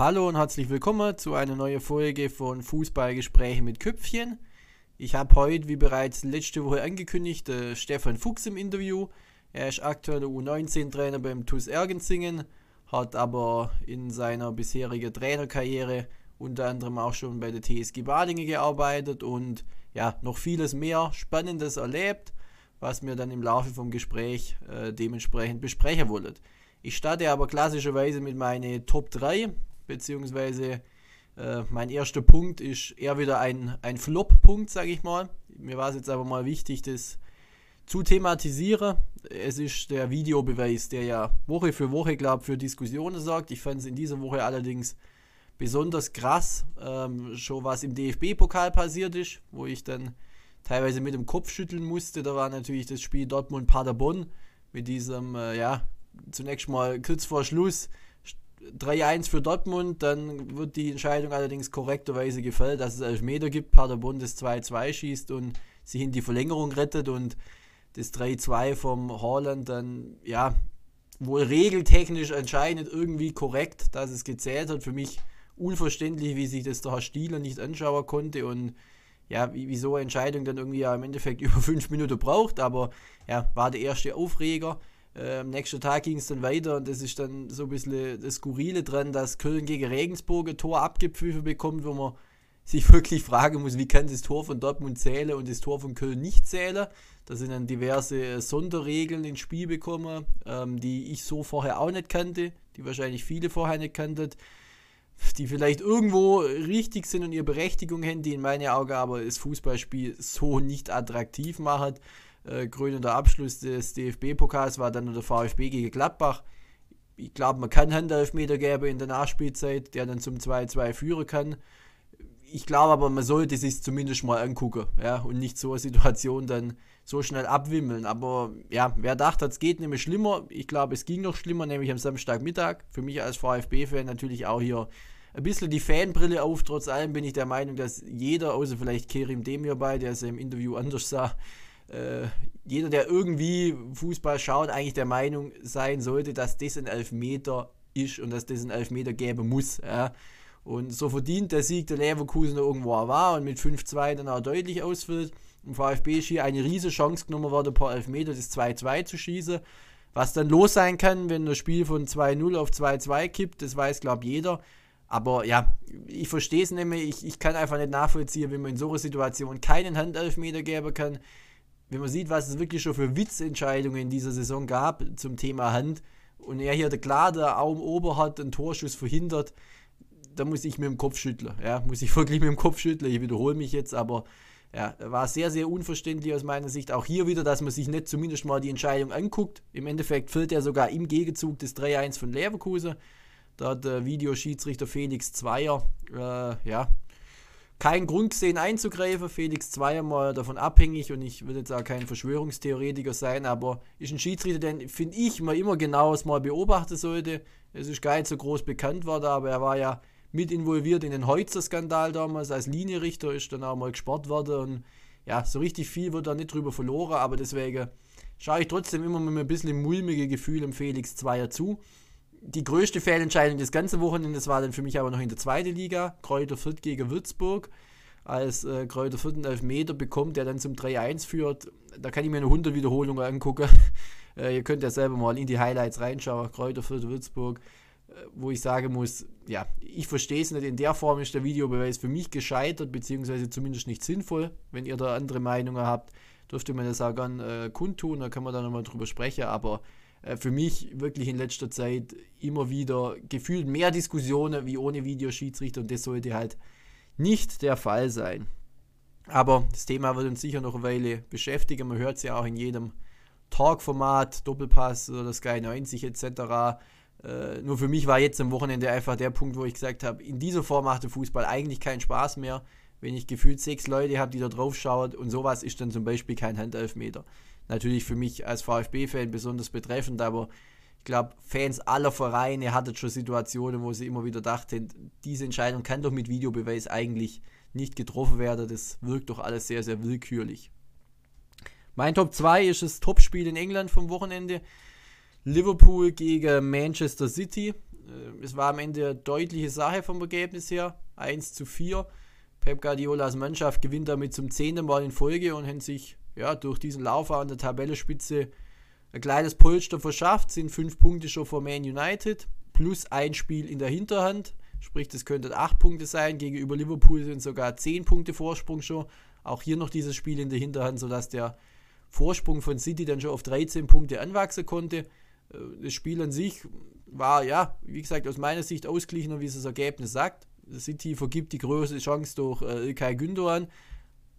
Hallo und herzlich willkommen zu einer neuen Folge von Fußballgespräche mit Köpfchen. Ich habe heute, wie bereits letzte Woche angekündigt, äh, Stefan Fuchs im Interview. Er ist aktueller U19-Trainer beim TuS Ergenzingen, hat aber in seiner bisherigen Trainerkarriere unter anderem auch schon bei der TSG Badinge gearbeitet und ja, noch vieles mehr Spannendes erlebt, was wir dann im Laufe vom Gespräch äh, dementsprechend besprechen wollen. Ich starte aber klassischerweise mit meinen Top 3, beziehungsweise äh, mein erster Punkt ist eher wieder ein, ein Flop-Punkt, sage ich mal. Mir war es jetzt aber mal wichtig, das zu thematisieren. Es ist der Videobeweis, der ja Woche für Woche, glaube für Diskussionen sorgt. Ich fand es in dieser Woche allerdings besonders krass, ähm, schon was im DFB-Pokal passiert ist, wo ich dann teilweise mit dem Kopf schütteln musste. Da war natürlich das Spiel Dortmund-Paderborn mit diesem, äh, ja, zunächst mal kurz vor Schluss 3-1 für Dortmund, dann wird die Entscheidung allerdings korrekterweise gefällt, dass es Elfmeter gibt, Paderborn das 2-2 schießt und sich in die Verlängerung rettet und das 3-2 vom Holland dann, ja, wohl regeltechnisch anscheinend irgendwie korrekt, dass es gezählt hat. Für mich unverständlich, wie sich das der Herr Stieler nicht anschauen konnte und ja, wie, wie so eine Entscheidung dann irgendwie ja im Endeffekt über fünf Minuten braucht, aber ja, war der erste Aufreger. Äh, am nächsten Tag ging es dann weiter und das ist dann so ein bisschen das Skurrile dran, dass Köln gegen Regensburg ein Tor abgepfiffen bekommt, wo man sich wirklich fragen muss, wie kann das Tor von Dortmund zählen und das Tor von Köln nicht zählen. Da sind dann diverse äh, Sonderregeln ins Spiel bekommen, ähm, die ich so vorher auch nicht kannte, die wahrscheinlich viele vorher nicht kannten, die vielleicht irgendwo richtig sind und ihre Berechtigung haben, die in meinen Augen aber das Fußballspiel so nicht attraktiv machen äh, krönender Abschluss des DFB-Pokals war dann der VfB gegen Gladbach. Ich glaube, man kann Handelfmeter geben in der Nachspielzeit, der dann zum 2-2 führen kann. Ich glaube aber, man sollte sich zumindest mal angucken ja, und nicht so eine Situation dann so schnell abwimmeln. Aber ja, wer dachte, es geht nämlich schlimmer, ich glaube, es ging noch schlimmer, nämlich am Samstagmittag. Für mich als VfB-Fan natürlich auch hier ein bisschen die Fanbrille auf. Trotz allem bin ich der Meinung, dass jeder, außer vielleicht Kerim Demir bei, der es im Interview anders sah, äh, jeder, der irgendwie Fußball schaut, eigentlich der Meinung sein sollte, dass das ein Elfmeter ist und dass das ein Elfmeter geben muss. Ja. Und so verdient der Sieg der Leverkusen irgendwo war und mit 5-2 dann auch deutlich ausfällt. Im VfB ist hier eine riesige Chance genommen worden, paar Elfmeter das 2-2 zu schießen. Was dann los sein kann, wenn das Spiel von 2-0 auf 2-2 kippt, das weiß, glaube jeder. Aber ja, ich verstehe es nämlich. Ich, ich kann einfach nicht nachvollziehen, wie man in so einer Situation keinen Handelfmeter geben kann wenn man sieht, was es wirklich schon für Witzentscheidungen in dieser Saison gab zum Thema Hand und er hier der klar der Arm ober hat, einen Torschuss verhindert, da muss ich mit dem Kopf schütteln. Ja, muss ich wirklich mit dem Kopf schütteln. Ich wiederhole mich jetzt, aber ja, war sehr, sehr unverständlich aus meiner Sicht. Auch hier wieder, dass man sich nicht zumindest mal die Entscheidung anguckt. Im Endeffekt fällt er sogar im Gegenzug des 3-1 von Leverkusen. Da hat der Videoschiedsrichter Felix Zweier, äh, ja, keinen Grund gesehen einzugreifen. Felix zweimal davon abhängig und ich will jetzt auch kein Verschwörungstheoretiker sein, aber ist ein Schiedsrichter, den finde ich mal immer genaues mal beobachten sollte. Es ist gar nicht so groß bekannt worden, aber er war ja mit involviert in den Heutzer-Skandal damals als Linienrichter, ist dann auch mal gespart worden und ja, so richtig viel wird da nicht drüber verloren, aber deswegen schaue ich trotzdem immer mit ein bisschen mulmige Gefühl im Felix Zweier zu die größte Fehlentscheidung des ganzen Wochenendes war dann für mich aber noch in der zweiten Liga. Kräuter Fürth gegen Würzburg. Als äh, Kräuter Fürth einen Elfmeter bekommt, der dann zum 3-1 führt. Da kann ich mir eine 100 Wiederholungen angucken. äh, ihr könnt ja selber mal in die Highlights reinschauen. Kräuter Fürth, Würzburg. Äh, wo ich sagen muss, ja, ich verstehe es nicht. In der Form ist der Videobeweis für mich gescheitert, beziehungsweise zumindest nicht sinnvoll. Wenn ihr da andere Meinungen habt, dürft ihr mir das auch gerne äh, kundtun. Da kann man dann nochmal drüber sprechen. Aber für mich wirklich in letzter Zeit immer wieder gefühlt mehr Diskussionen wie ohne Videoschiedsrichter und das sollte halt nicht der Fall sein. Aber das Thema wird uns sicher noch eine Weile beschäftigen. Man hört es ja auch in jedem Talk-Format, Doppelpass oder Sky 90 etc. Äh, nur für mich war jetzt am Wochenende einfach der Punkt, wo ich gesagt habe, in dieser Form macht der Fußball eigentlich keinen Spaß mehr, wenn ich gefühlt sechs Leute habe, die da drauf schauen und sowas ist dann zum Beispiel kein Handelfmeter natürlich für mich als VfB-Fan besonders betreffend, aber ich glaube, Fans aller Vereine hatten schon Situationen, wo sie immer wieder dachten, diese Entscheidung kann doch mit Videobeweis eigentlich nicht getroffen werden. Das wirkt doch alles sehr, sehr willkürlich. Mein Top 2 ist das Topspiel in England vom Wochenende. Liverpool gegen Manchester City. es war am Ende eine deutliche Sache vom Ergebnis her. 1 zu 4. Pep Guardiolas Mannschaft gewinnt damit zum zehnten Mal in Folge und haben sich ja, durch diesen Lauf an der Tabellenspitze ein kleines Polster verschafft, sind fünf Punkte schon vor Man United, plus ein Spiel in der Hinterhand. Sprich, das könnten acht Punkte sein. Gegenüber Liverpool sind sogar zehn Punkte Vorsprung schon. Auch hier noch dieses Spiel in der Hinterhand, sodass der Vorsprung von City dann schon auf 13 Punkte anwachsen konnte. Äh, das Spiel an sich war, ja, wie gesagt, aus meiner Sicht ausgeglichener, wie es das Ergebnis sagt. City vergibt die größte Chance durch äh, Ilkay Gündoğan.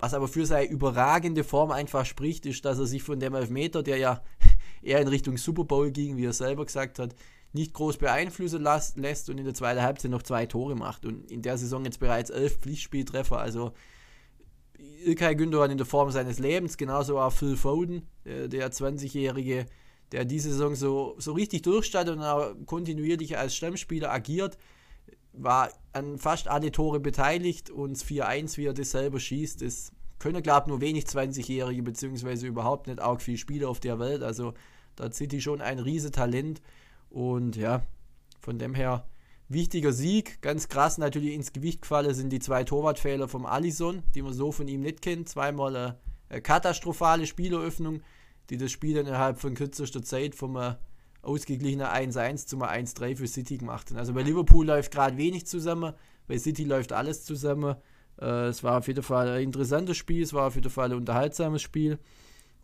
Was aber für seine überragende Form einfach spricht, ist, dass er sich von dem Elfmeter, der ja eher in Richtung Super Bowl ging, wie er selber gesagt hat, nicht groß beeinflussen lässt und in der zweiten Halbzeit noch zwei Tore macht. Und in der Saison jetzt bereits elf Pflichtspieltreffer. Also Ilkay Gündogan in der Form seines Lebens, genauso auch Phil Foden, äh, der 20-Jährige, der diese Saison so, so richtig durchstattet und auch kontinuierlich als Stammspieler agiert war an fast alle Tore beteiligt und 4-1, wie er das selber schießt, das können, glaube nur wenig 20-Jährige, beziehungsweise überhaupt nicht auch viele Spieler auf der Welt. Also da City schon ein riesen Talent und ja, von dem her wichtiger Sieg. Ganz krass natürlich ins Gewicht gefallen sind die zwei Torwartfehler vom Allison, die man so von ihm nicht kennt. Zweimal eine, eine katastrophale Spieleröffnung, die das Spiel innerhalb von kürzester Zeit vom äh, ausgeglichener 1-1 zum 1-3 für City gemacht. Also bei Liverpool läuft gerade wenig zusammen, bei City läuft alles zusammen. Äh, es war auf jeden Fall ein interessantes Spiel, es war auf jeden Fall ein unterhaltsames Spiel.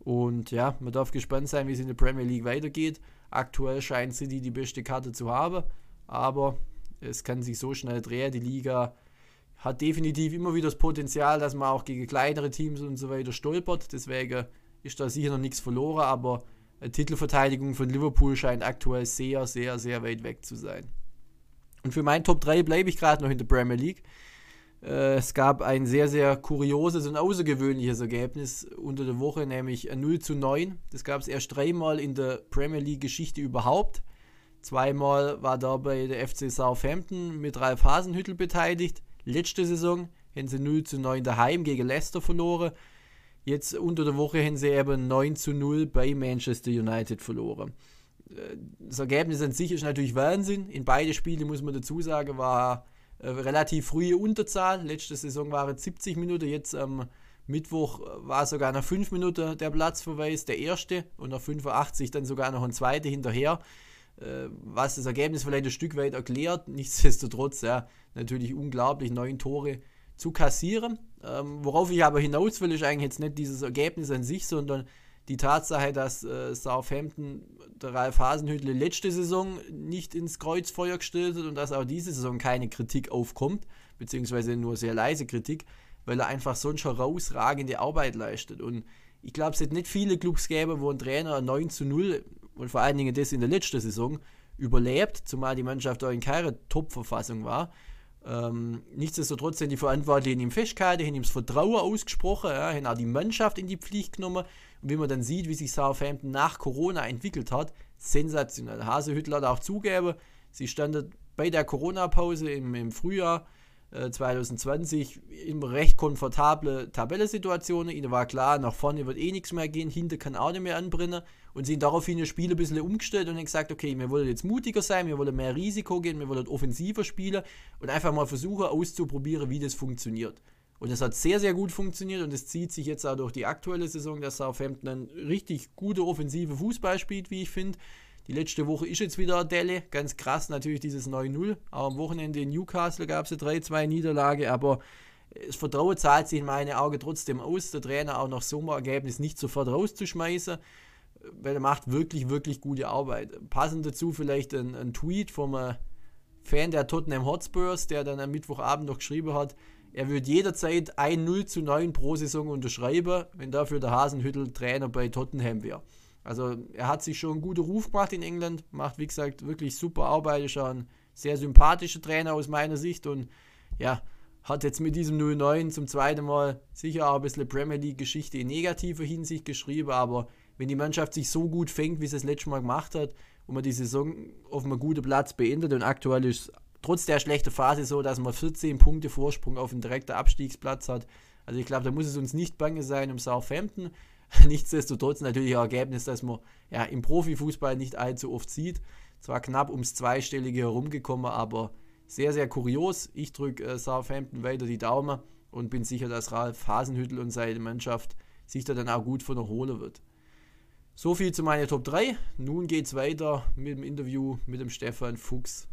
Und ja, man darf gespannt sein, wie es in der Premier League weitergeht. Aktuell scheint City die beste Karte zu haben, aber es kann sich so schnell drehen. Die Liga hat definitiv immer wieder das Potenzial, dass man auch gegen kleinere Teams und so weiter stolpert. Deswegen ist da sicher noch nichts verloren, aber Titelverteidigung von Liverpool scheint aktuell sehr, sehr, sehr weit weg zu sein. Und für meinen Top 3 bleibe ich gerade noch in der Premier League. Äh, es gab ein sehr, sehr kurioses und außergewöhnliches Ergebnis unter der Woche, nämlich ein 0 zu 9. Das gab es erst dreimal in der Premier League-Geschichte überhaupt. Zweimal war dabei der FC Southampton mit Ralf Hasenhüttel beteiligt. Letzte Saison haben sie 0 zu 9 daheim gegen Leicester verloren. Jetzt unter der Woche haben sie eben 9 zu 0 bei Manchester United verloren. Äh, das Ergebnis an sich ist natürlich Wahnsinn. In beide Spiele, muss man dazu sagen, war eine relativ frühe Unterzahl. Letzte Saison waren es 70 Minuten, jetzt am Mittwoch war sogar nach 5 Minuten der Platzverweis, der erste, und nach 85 dann sogar noch ein zweiter hinterher. Äh, was das Ergebnis vielleicht ein Stück weit erklärt. Nichtsdestotrotz, ja, natürlich unglaublich, neun Tore zu kassieren. Ähm, worauf ich aber hinaus will, ist eigentlich jetzt nicht dieses Ergebnis an sich, sondern die Tatsache, dass äh, Southampton der Ralf Hasenhüttl letzte Saison nicht ins Kreuzfeuer gestellt hat und dass auch diese Saison keine Kritik aufkommt, beziehungsweise nur sehr leise Kritik, weil er einfach sonst herausragende Arbeit leistet. Und ich glaube, es hat nicht viele Clubs gäbe, wo ein Trainer 9 zu 0 und vor allen Dingen das in der letzten Saison überlebt, zumal die Mannschaft auch in keiner Top-Verfassung war. Ähm, nichtsdestotrotz sind die Verantwortlichen im Festgehalten, haben ihm das Vertrauen ausgesprochen, ja, haben auch die Mannschaft in die Pflicht genommen. Und wie man dann sieht, wie sich Southampton nach Corona entwickelt hat, sensationell. Hasehüttler hat auch zugegeben, sie standen bei der Corona-Pause im, im Frühjahr 2020 äh, in recht komfortable Tabellensituationen. Ihnen war klar, nach vorne wird eh nichts mehr gehen, hinter kann auch nicht mehr anbrennen. Und sind daraufhin das Spiel ein bisschen umgestellt und haben gesagt, okay, wir wollen jetzt mutiger sein, wir wollen mehr Risiko gehen, wir wollen offensiver spielen und einfach mal versuchen auszuprobieren, wie das funktioniert. Und das hat sehr, sehr gut funktioniert und es zieht sich jetzt auch durch die aktuelle Saison, dass Southampton einen richtig gute offensive Fußball spielt, wie ich finde. Die letzte Woche ist jetzt wieder Delle. Ganz krass natürlich dieses 9-0. Auch am Wochenende in Newcastle gab es eine 3-2 Niederlage, aber das Vertrauen zahlt sich in meinen Augen trotzdem aus, der Trainer auch nach so einem Ergebnis nicht sofort rauszuschmeißen, weil er macht wirklich, wirklich gute Arbeit. Passend dazu vielleicht ein, ein Tweet vom äh, Fan der Tottenham Hotspurs, der dann am Mittwochabend noch geschrieben hat, er würde jederzeit ein 0 zu 9 pro Saison unterschreiben, wenn dafür der Hasenhüttel Trainer bei Tottenham wäre. Also er hat sich schon einen guten Ruf gemacht in England, macht wie gesagt wirklich super Arbeit, ist ein sehr sympathischer Trainer aus meiner Sicht und ja, hat jetzt mit diesem 0-9 zum zweiten Mal sicher auch ein bisschen Premier League Geschichte in negativer Hinsicht geschrieben, aber wenn die Mannschaft sich so gut fängt, wie sie es letztes Mal gemacht hat und man die Saison auf einem guten Platz beendet und aktuell ist trotz der schlechten Phase so, dass man 14 Punkte Vorsprung auf einen direkten Abstiegsplatz hat. Also ich glaube, da muss es uns nicht bange sein um Southampton. Nichtsdestotrotz natürlich ein Ergebnis, das man ja, im Profifußball nicht allzu oft sieht. zwar knapp ums Zweistellige herumgekommen, aber sehr, sehr kurios. Ich drücke äh, Southampton weiter die Daumen und bin sicher, dass Ralf Hasenhüttel und seine Mannschaft sich da dann auch gut von erholen wird. So viel zu meiner Top 3. Nun geht es weiter mit dem Interview mit dem Stefan Fuchs.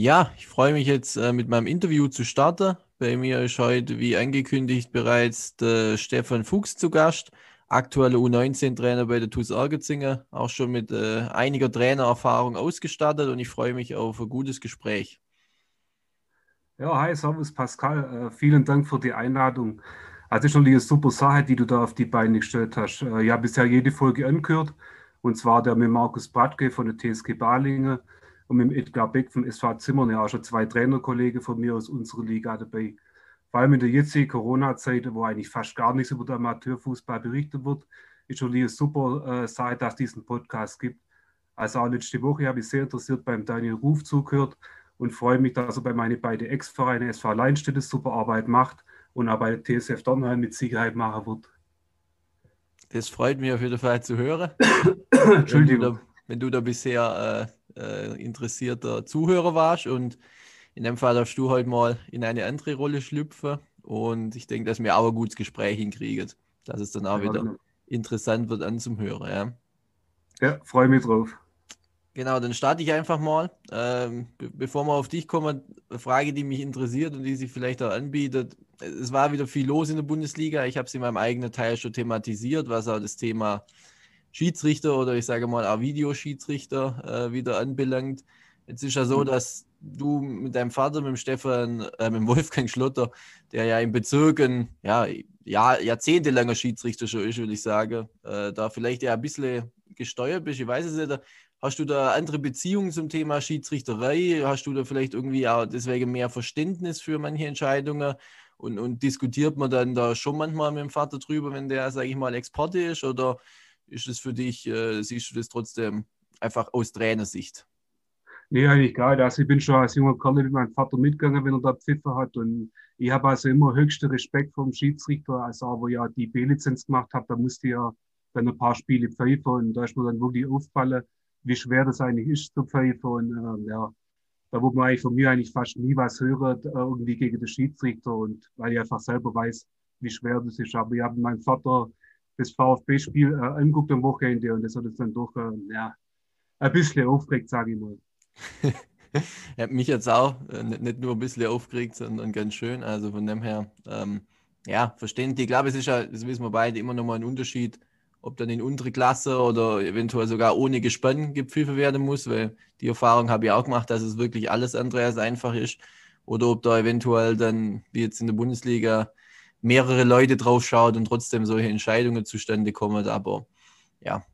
Ja, ich freue mich jetzt äh, mit meinem Interview zu starten. Bei mir ist heute, wie angekündigt, bereits der Stefan Fuchs zu Gast, aktueller U19-Trainer bei der TuS Ergetzingen, auch schon mit äh, einiger Trainererfahrung ausgestattet und ich freue mich auf ein gutes Gespräch. Ja, hi, Servus Pascal. Äh, vielen Dank für die Einladung. Also schon eine super Sache, die du da auf die Beine gestellt hast. Äh, ich habe bisher jede Folge angehört und zwar der mit Markus Bratke von der TSG Balingen und mit Edgar Beck vom SV Zimmern, ja auch schon zwei Trainerkollegen von mir aus unserer Liga dabei. Vor allem in der jetzigen Corona-Zeit, wo eigentlich fast gar nichts über den Amateurfußball berichtet wird, ist schon eine super äh, Sache, dass es diesen Podcast gibt. Also auch letzte Woche habe ich sehr interessiert beim Daniel Ruf zugehört und freue mich, dass er bei meinen beiden Ex-Vereinen SV Leinstädte super Arbeit macht und auch bei der TSF Dornheim mit Sicherheit machen wird. Das freut mich auf jeden Fall zu hören. Entschuldigung. Wenn du da, wenn du da bisher äh, äh, interessierter Zuhörer warst. Und in dem Fall darfst du heute mal in eine andere Rolle schlüpfen. Und ich denke, dass wir auch ein gutes Gespräch hinkriegen, dass es dann auch ja, wieder genau. interessant wird anzuhören. Ja, ja freue mich drauf. Genau, dann starte ich einfach mal. Ähm, be bevor wir auf dich kommen, eine Frage, die mich interessiert und die sich vielleicht auch anbietet. Es war wieder viel los in der Bundesliga. Ich habe es in meinem eigenen Teil schon thematisiert, was auch das Thema Schiedsrichter oder ich sage mal auch Videoschiedsrichter äh, wieder anbelangt. Jetzt ist ja so, mhm. dass du mit deinem Vater, mit dem Stefan, äh, mit dem Wolfgang Schlotter, der ja im Bezirk ein ja, ja, jahrzehntelanger Schiedsrichter schon ist, würde ich sagen, äh, da vielleicht ja ein bisschen gesteuert bist. Ich weiß es nicht. Hast du da andere Beziehungen zum Thema Schiedsrichterei? Hast du da vielleicht irgendwie auch deswegen mehr Verständnis für manche Entscheidungen? Und, und diskutiert man dann da schon manchmal mit dem Vater drüber, wenn der, sage ich mal, Exporte ist? Oder ist es für dich, äh, siehst du das trotzdem einfach aus Trainersicht? Nee, eigentlich gar nicht. Also ich bin schon als junger Kerl mit meinem Vater mitgegangen, wenn er da Pfiffer hat. Und ich habe also immer höchsten Respekt vor dem Schiedsrichter. Also aber ja die B-Lizenz gemacht habe, da musste ich ja dann ein paar Spiele pfeifen. Und da ist mir dann wirklich aufgefallen, wie schwer das eigentlich ist zu pfeifen. Und äh, ja, da wurde man eigentlich von mir eigentlich fast nie was hören, äh, irgendwie gegen den Schiedsrichter. Und weil ich einfach selber weiß, wie schwer das ist. Aber ich habe meinen Vater das VfB-Spiel äh, anguckt am Wochenende und das hat es dann doch äh, ja, ein bisschen aufgeregt, sage ich mal. ja, mich jetzt auch äh, nicht nur ein bisschen aufgeregt, sondern ganz schön. Also von dem her, ähm, ja, verständlich. Ich glaube, es ist ja, das wissen wir beide, immer noch mal ein Unterschied, ob dann in untere Klasse oder eventuell sogar ohne Gespann gepfiffen werden muss, weil die Erfahrung habe ich auch gemacht, dass es wirklich alles andere als einfach ist. Oder ob da eventuell dann, wie jetzt in der Bundesliga, mehrere Leute drauf schaut und trotzdem solche Entscheidungen zustande kommen. Aber ja,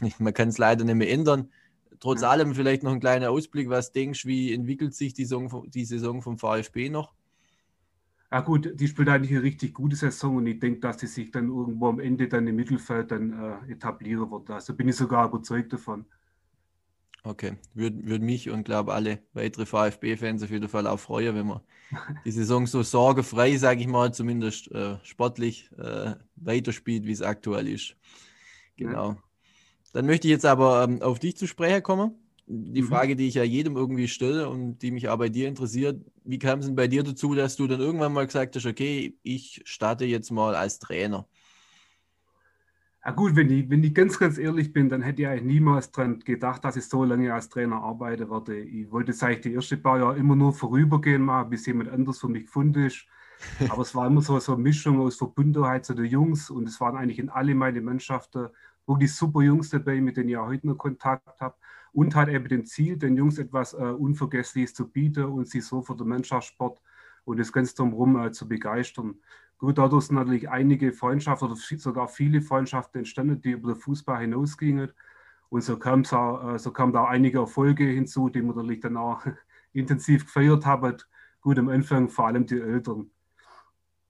man kann es leider nicht mehr ändern. Trotz ja. allem vielleicht noch ein kleiner Ausblick. Was denkst du, wie entwickelt sich die Saison, die Saison vom VfB noch? Ja gut, die spielt eigentlich eine richtig gute Saison und ich denke, dass sie sich dann irgendwo am Ende dann im Mittelfeld dann äh, etablieren wird. Also bin ich sogar überzeugt davon. Okay, würde würd mich und glaube alle weitere VfB-Fans auf jeden Fall auch freuen, wenn man die Saison so sorgefrei, sage ich mal, zumindest äh, sportlich äh, weiterspielt, wie es aktuell ist. Genau. Ja. Dann möchte ich jetzt aber ähm, auf dich zu sprechen kommen. Die mhm. Frage, die ich ja jedem irgendwie stelle und die mich auch bei dir interessiert, wie kam es denn bei dir dazu, dass du dann irgendwann mal gesagt hast, okay, ich starte jetzt mal als Trainer? Ja gut, wenn ich, wenn ich ganz, ganz ehrlich bin, dann hätte ich eigentlich niemals dran gedacht, dass ich so lange als Trainer arbeiten werde. Ich wollte es eigentlich die ersten paar Jahre immer nur vorübergehen machen, bis jemand anders für mich gefunden ist. Aber es war immer so, so eine Mischung aus Verbundenheit zu den Jungs und es waren eigentlich in alle meine Mannschaften wirklich super Jungs dabei, mit denen ich auch heute noch Kontakt habe. Und halt eben dem Ziel, den Jungs etwas äh, Unvergessliches zu bieten und sie so für den Mannschaftssport und das Ganze drumherum äh, zu begeistern. Gut, dadurch sind natürlich einige Freundschaften oder sogar viele Freundschaften entstanden, die über den Fußball hinausgingen. Und so, auch, äh, so kamen da einige Erfolge hinzu, die wir natürlich dann auch intensiv gefeiert haben. Gut, am Anfang vor allem die Eltern.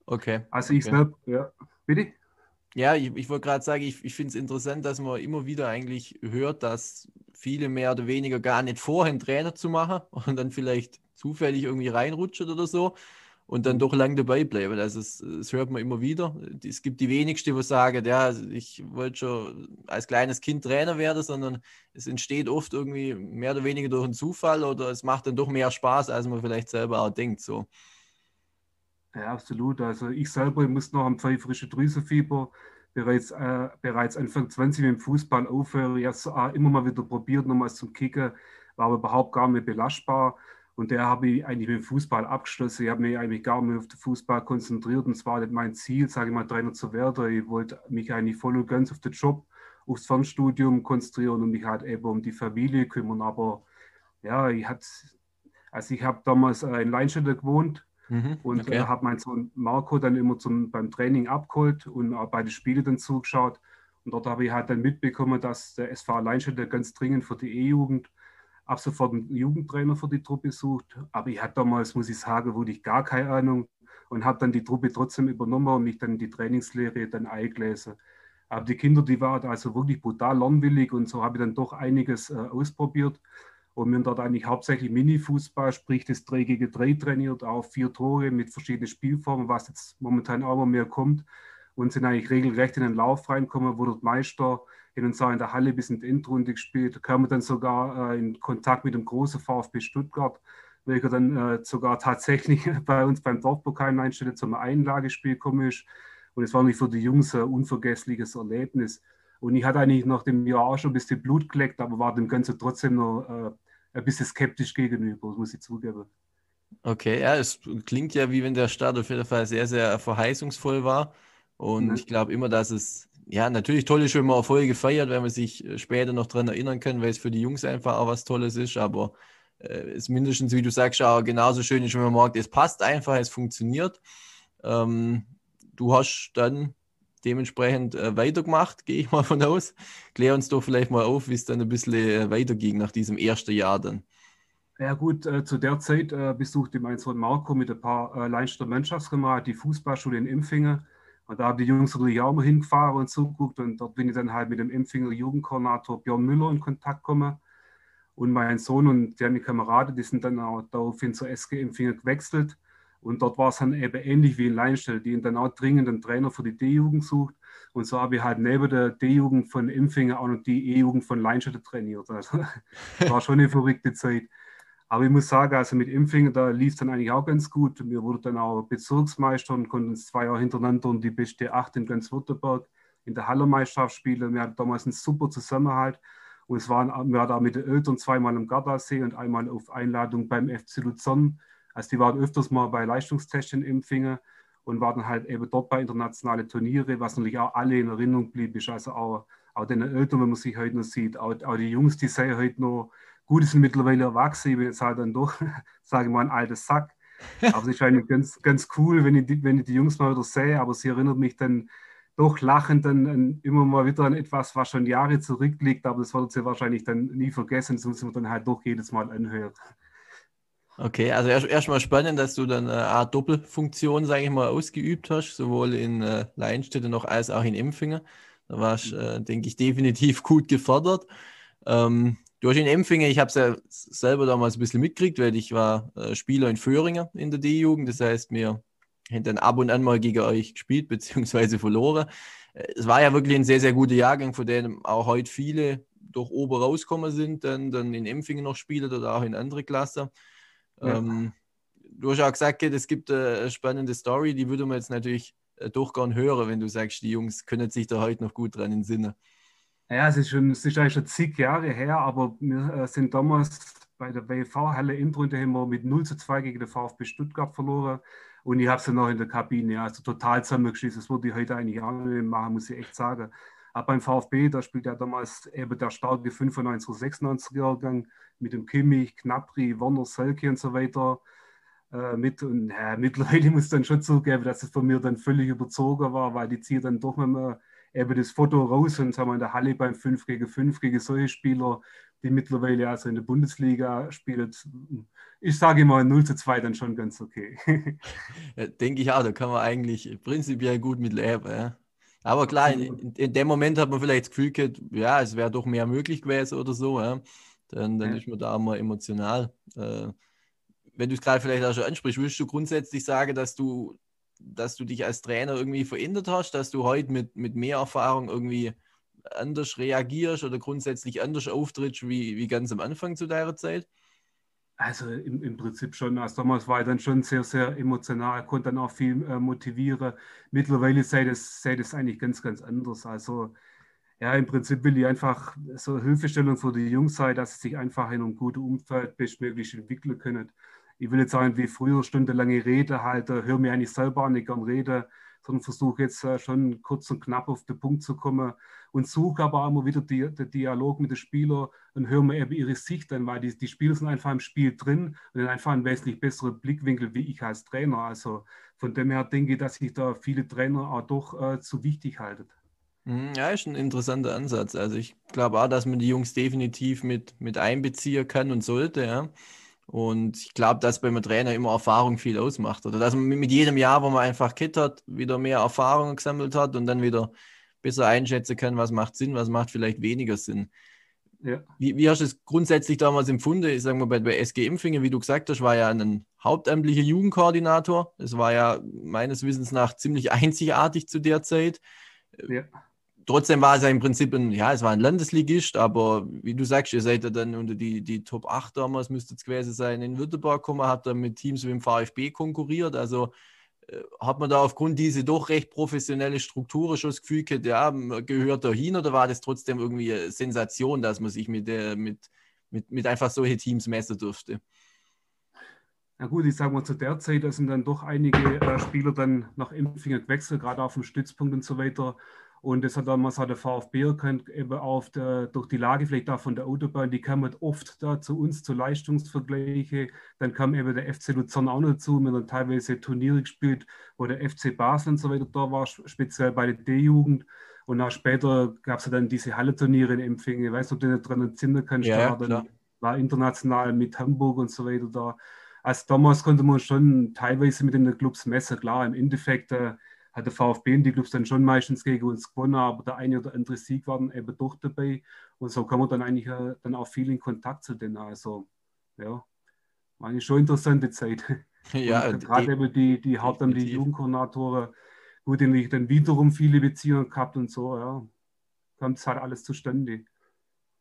Okay. Also ich okay. selbst, ja, bitte? Ja, ich, ich wollte gerade sagen, ich, ich finde es interessant, dass man immer wieder eigentlich hört, dass viele mehr oder weniger gar nicht vorhin Trainer zu machen und dann vielleicht zufällig irgendwie reinrutschen oder so und dann doch lang dabei bleiben. Also das, das hört man immer wieder. Es gibt die wenigsten, die sagen, ja, also ich wollte schon als kleines Kind Trainer werden, sondern es entsteht oft irgendwie mehr oder weniger durch einen Zufall oder es macht dann doch mehr Spaß, als man vielleicht selber auch denkt. So. Ja, absolut. Also ich selber muss noch am pfeiferische Drüsenfieber bereits, äh, bereits Anfang 20 mit dem Fußball aufhören. Ich habe immer mal wieder probiert, nochmals zum Kicken, war aber überhaupt gar nicht belastbar. Und der habe ich eigentlich mit dem Fußball abgeschlossen. Ich habe mich eigentlich gar nicht auf den Fußball konzentriert. Und zwar nicht mein Ziel, sage ich mal, Trainer zu werden. Ich wollte mich eigentlich voll und ganz auf den Job, aufs Fernstudium konzentrieren und mich halt eben um die Familie kümmern. Aber ja, ich hatte, also ich habe damals in Leinstädter gewohnt mhm, und okay. habe meinen Sohn Marco dann immer zum, beim Training abgeholt und auch bei den Spielen dann zugeschaut. Und dort habe ich halt dann mitbekommen, dass der SV Leinstädter ganz dringend für die E-Jugend ab sofort einen Jugendtrainer für die Truppe sucht. Aber ich hatte damals, muss ich sagen, wirklich gar keine Ahnung und habe dann die Truppe trotzdem übernommen und mich dann in die Trainingslehre dann eingelesen. Aber die Kinder, die waren also wirklich brutal lernwillig und so habe ich dann doch einiges äh, ausprobiert. Und haben dort eigentlich hauptsächlich Mini-Fußball, sprich das 3 gegen 3 trainiert, auch vier Tore mit verschiedenen Spielformen, was jetzt momentan auch immer mehr kommt. Und sind eigentlich regelrecht in den Lauf reinkommen, dort Meister hin und sah in der Halle bis in die Endrunde gespielt. Da kam man dann sogar äh, in Kontakt mit dem großen VfB Stuttgart, welcher dann äh, sogar tatsächlich bei uns beim Dorfpokal einstellte zum Einlagespiel ist. Und es war nicht für die Jungs ein unvergessliches Erlebnis. Und ich hatte eigentlich nach dem Jahr auch schon ein bisschen Blut geleckt, aber war dem Ganzen trotzdem noch äh, ein bisschen skeptisch gegenüber, muss ich zugeben. Okay, ja, es klingt ja wie wenn der Start auf jeden Fall sehr, sehr verheißungsvoll war. Und mhm. ich glaube immer, dass es ja, natürlich toll ist, wenn man Erfolge feiert, wenn man sich äh, später noch daran erinnern kann, weil es für die Jungs einfach auch was Tolles ist. Aber äh, es mindestens, wie du sagst, auch genauso schön ist, wenn man merkt, es passt einfach, es funktioniert. Ähm, du hast dann dementsprechend äh, weitergemacht, gehe ich mal von aus. Klär uns doch vielleicht mal auf, wie es dann ein bisschen äh, weiterging nach diesem ersten Jahr dann. Ja gut, äh, zu der Zeit äh, besuchte mein Sohn Marco mit ein paar äh, Leinster Mannschaftskameraden die Fußballschule in Impfingen und da haben die Jungs natürlich auch mal hingefahren und zuguckt und dort bin ich dann halt mit dem Empfänger Jugendkoordinator Björn Müller in Kontakt gekommen. Und mein Sohn und seine Kameraden, die sind dann auch daraufhin zur SG Empfänger gewechselt. Und dort war es dann eben ähnlich wie in Leinstell, die dann auch dringend einen Trainer für die D-Jugend sucht. Und so habe ich halt neben der D-Jugend von Empfänger auch noch die E-Jugend von Leinstell trainiert. Also war schon eine verrückte Zeit. Aber ich muss sagen, also mit Impfingen, da lief es dann eigentlich auch ganz gut. Wir wurden dann auch Bezirksmeister und konnten uns zwei Jahre hintereinander und die beste Acht in ganz Württemberg in der Hallermeisterschaft spielen. Wir hatten damals einen super Zusammenhalt. Und es waren, wir waren da mit den Eltern zweimal im Gardasee und einmal auf Einladung beim FC Luzern. Also die waren öfters mal bei Leistungstests in Impfingen und waren halt eben dort bei internationalen Turniere, was natürlich auch alle in Erinnerung blieb. Ist also auch, auch den Eltern, wenn man sich heute noch sieht, auch, auch die Jungs, die sehen heute noch Gut, ich bin mittlerweile erwachsen, ich bin jetzt halt dann doch, sage ich mal, ein altes Sack. Aber es ist eigentlich ganz, ganz cool, wenn ich, die, wenn ich die Jungs mal wieder sehe, aber sie erinnert mich dann doch lachend dann immer mal wieder an etwas, was schon Jahre zurückliegt, aber das wird sie wahrscheinlich dann nie vergessen, das muss man dann halt doch jedes Mal anhören. Okay, also erstmal erst spannend, dass du dann eine Art Doppelfunktion, sage ich mal, ausgeübt hast, sowohl in äh, Leinstädte noch als auch in Empfingen. Da warst, mhm. äh, denke ich, definitiv gut gefordert. Ähm, Du hast in Empfingen, ich habe es ja selber damals ein bisschen mitgekriegt, weil ich war äh, Spieler in Föhringen in der D-Jugend. Das heißt, wir haben dann ab und an mal gegen euch gespielt, beziehungsweise verloren. Äh, es war ja wirklich ein sehr, sehr guter Jahrgang, von dem auch heute viele durch oben rauskommen sind, dann, dann in Empfingen noch spielen oder auch in andere Klassen. Ja. Ähm, du hast auch gesagt, es gibt eine spannende Story, die würde man jetzt natürlich äh, doch gern hören, wenn du sagst, die Jungs können sich da heute noch gut dran entsinnen. Ja, es ist, schon, es ist eigentlich schon zig Jahre her, aber wir äh, sind damals bei der Endrunde haben wir mit 0 zu 2 gegen den VfB Stuttgart verloren. Und ich habe sie noch in der Kabine, also total zusammengeschissen. Das würde ich heute eigentlich auch nicht machen, muss ich echt sagen. Aber beim VfB, da spielt ja damals eben der starke 95er, 96er Jahrgang mit dem Kimmich, Knapri, Werner, Selke und so weiter äh, mit. Und ja, mittlerweile muss ich dann schon zugeben, dass es von mir dann völlig überzogen war, weil die ziehen dann doch mal eben das Foto raus und haben wir in der Halle beim 5 gegen 5 gegen solche Spieler, die mittlerweile also in der Bundesliga spielen. Ich sage mal 0 zu 2 dann schon ganz okay. ja, denke ich auch, da kann man eigentlich prinzipiell gut mit leben. Ja. Aber klar, in, in, dem Moment hat man vielleicht das Gefühl gehabt, ja, es wäre doch mehr möglich gewesen oder so. Ja. Dann, dann ja. ist man da mal emotional. Äh, wenn du es gerade vielleicht auch schon ansprichst, würdest du grundsätzlich sagen, dass du, dass du dich als Trainer irgendwie verändert hast, dass du heute mit, mit mehr Erfahrung irgendwie anders reagierst oder grundsätzlich anders auftrittst wie, wie ganz am Anfang zu deiner Zeit? Also im, im Prinzip schon. Also damals war ich dann schon sehr, sehr emotional, konnte dann auch viel äh, motivieren. Mittlerweile sei das, sei das eigentlich ganz, ganz anders. Also ja, im Prinzip will ich einfach so Hilfestellung für die Jungs sein, dass sie sich einfach in einem guten Umfeld bestmöglich entwickeln können. Ich will jetzt sagen, wie früher stundenlange Rede halten, höre mir eigentlich selber nicht gern reden sondern versuche jetzt äh, schon kurz und knapp auf den Punkt zu kommen und suche aber auch immer wieder die, den Dialog mit den Spielern und höre mir eben ihre Sicht an, weil die, die Spieler sind einfach im Spiel drin und haben einfach einen wesentlich besseren Blickwinkel wie ich als Trainer. Also von dem her denke ich, dass sich da viele Trainer auch doch äh, zu wichtig halten. Mhm, ja, ist ein interessanter Ansatz. Also ich glaube auch, dass man die Jungs definitiv mit, mit einbeziehen kann und sollte, ja. Und ich glaube, dass beim Trainer immer Erfahrung viel ausmacht. Oder dass man mit jedem Jahr, wo man einfach Kit hat, wieder mehr Erfahrung gesammelt hat und dann wieder besser einschätzen kann, was macht Sinn, was macht vielleicht weniger Sinn. Ja. Wie, wie, hast du es grundsätzlich damals empfunden? Ich sage mal, bei, bei SG Impfingen, wie du gesagt hast, war ja ein hauptamtlicher Jugendkoordinator. Es war ja meines Wissens nach ziemlich einzigartig zu der Zeit. Ja trotzdem war es ja im Prinzip ein, ja, es war ein Landesligist, aber wie du sagst, ihr seid ja dann unter die, die Top 8 damals, müsste es gewesen sein, in Württemberg gekommen, habt dann mit Teams wie dem VfB konkurriert. Also äh, hat man da aufgrund dieser doch recht professionelle Struktur schon das Gefühl gehabt, ja, gehört da hin oder war das trotzdem irgendwie eine Sensation, dass man sich mit, der, mit, mit, mit einfach solche Teams messen durfte? Na gut, ich sage mal, zu der Zeit, sind dann doch einige äh, Spieler dann nach Impfingen gewechselt, gerade auf dem Stützpunkt und so weiter. Und das hat damals hat der VfB erkannt, eben auf der, durch die Lage vielleicht da von der Autobahn, die kamen oft da zu uns zu Leistungsvergleiche. Dann kam eben der FC Luzern auch noch dazu. Wir haben dann teilweise Turniere gespielt, wo der FC Basel und so weiter da war, speziell bei der D-Jugend. Und auch später gab es ja dann diese Halle-Turniere in Empfänge. Weißt du, ob du nicht dran entsinnen kannst? Ja, da, war international mit Hamburg und so weiter da. Also damals konnte man schon teilweise mit den Clubs messen. Klar, im Endeffekt äh, hat der VfB und die Clubs dann schon meistens gegen uns gewonnen, aber der eine oder andere Sieg war dann eben doch dabei. Und so kann man dann eigentlich äh, dann auch viel in Kontakt zu denen. Also, ja, war eine schon interessante Zeit. Ja, gerade eben die, die hauptamtlichen Jugendkoordinatoren, gut, denen ich dann wiederum viele Beziehungen gehabt und so, ja, kommt es halt alles zustande.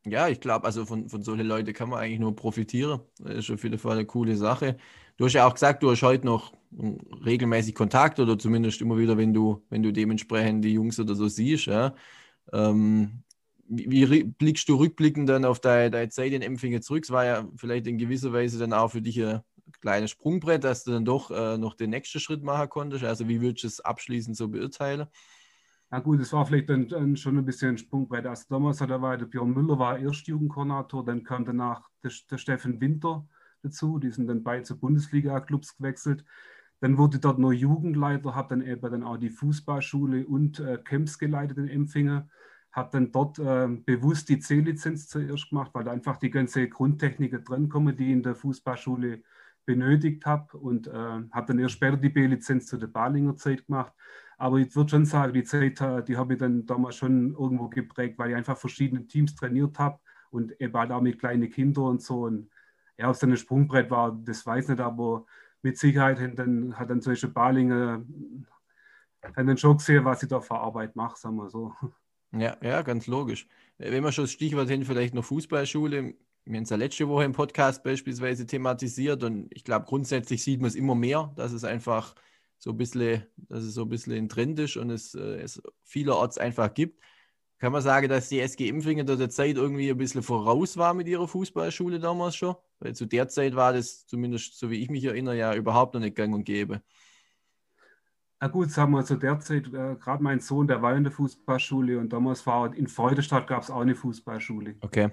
Ja, ich glaube, also von, von solchen Leuten kann man eigentlich nur profitieren. Das ist auf jeden Fall eine coole Sache. Du hast ja auch gesagt, du hast heute noch regelmäßig Kontakt oder zumindest immer wieder, wenn du, wenn du dementsprechend die Jungs oder so siehst. Ja. Ähm, wie, wie, blickst du rückblickend dann auf deine, deine Zeit in Empfingen zurück? Es war ja vielleicht in gewisser Weise dann auch für dich ein kleines Sprungbrett, dass du dann doch äh, noch den nächsten Schritt machen konntest. Also wie würdest du es abschließend so beurteilen? Na gut, es war vielleicht dann, dann, schon ein bisschen ein Sprungbrett. Also damals hat er war, der Björn Müller war Erstjugendkoordinator, dann kam danach der, der Steffen Winter dazu, die sind dann beide zu Bundesliga-Clubs gewechselt. Dann wurde dort nur Jugendleiter, habe dann eben dann auch die Fußballschule und äh, Camps geleitet in Empfingen. Habe dann dort äh, bewusst die C-Lizenz zuerst gemacht, weil da einfach die ganze Grundtechniker drankommen, die in der Fußballschule benötigt habe. Und äh, habe dann erst später die B-Lizenz zu der Balinger Zeit gemacht. Aber ich würde schon sagen, die Zeit, äh, die habe ich dann damals schon irgendwo geprägt, weil ich einfach verschiedene Teams trainiert habe und eben halt auch mit kleinen Kindern und so. Und ja, ob es dann ein Sprungbrett war, das weiß ich nicht, aber mit Sicherheit hat dann, hat dann solche Balinge dann schon gesehen, was ich da für Arbeit mache, sagen wir so. Ja, ja, ganz logisch. Wenn wir schon das Stichwort hin, vielleicht noch Fußballschule. Wir haben es ja letzte Woche im Podcast beispielsweise thematisiert und ich glaube, grundsätzlich sieht man es immer mehr, dass es einfach so ein bisschen, dass es so ein bisschen ein Trend ist und es, äh, es vielerorts einfach gibt. Kann man sagen, dass die SG Impfingen der Zeit irgendwie ein bisschen voraus war mit ihrer Fußballschule damals schon? Weil zu der Zeit war das, zumindest so wie ich mich erinnere, ja überhaupt noch nicht gang und gäbe. Na gut, sagen wir zu der Zeit, äh, gerade mein Sohn, der war in der Fußballschule und damals war in Freudestadt gab es auch eine Fußballschule. Okay.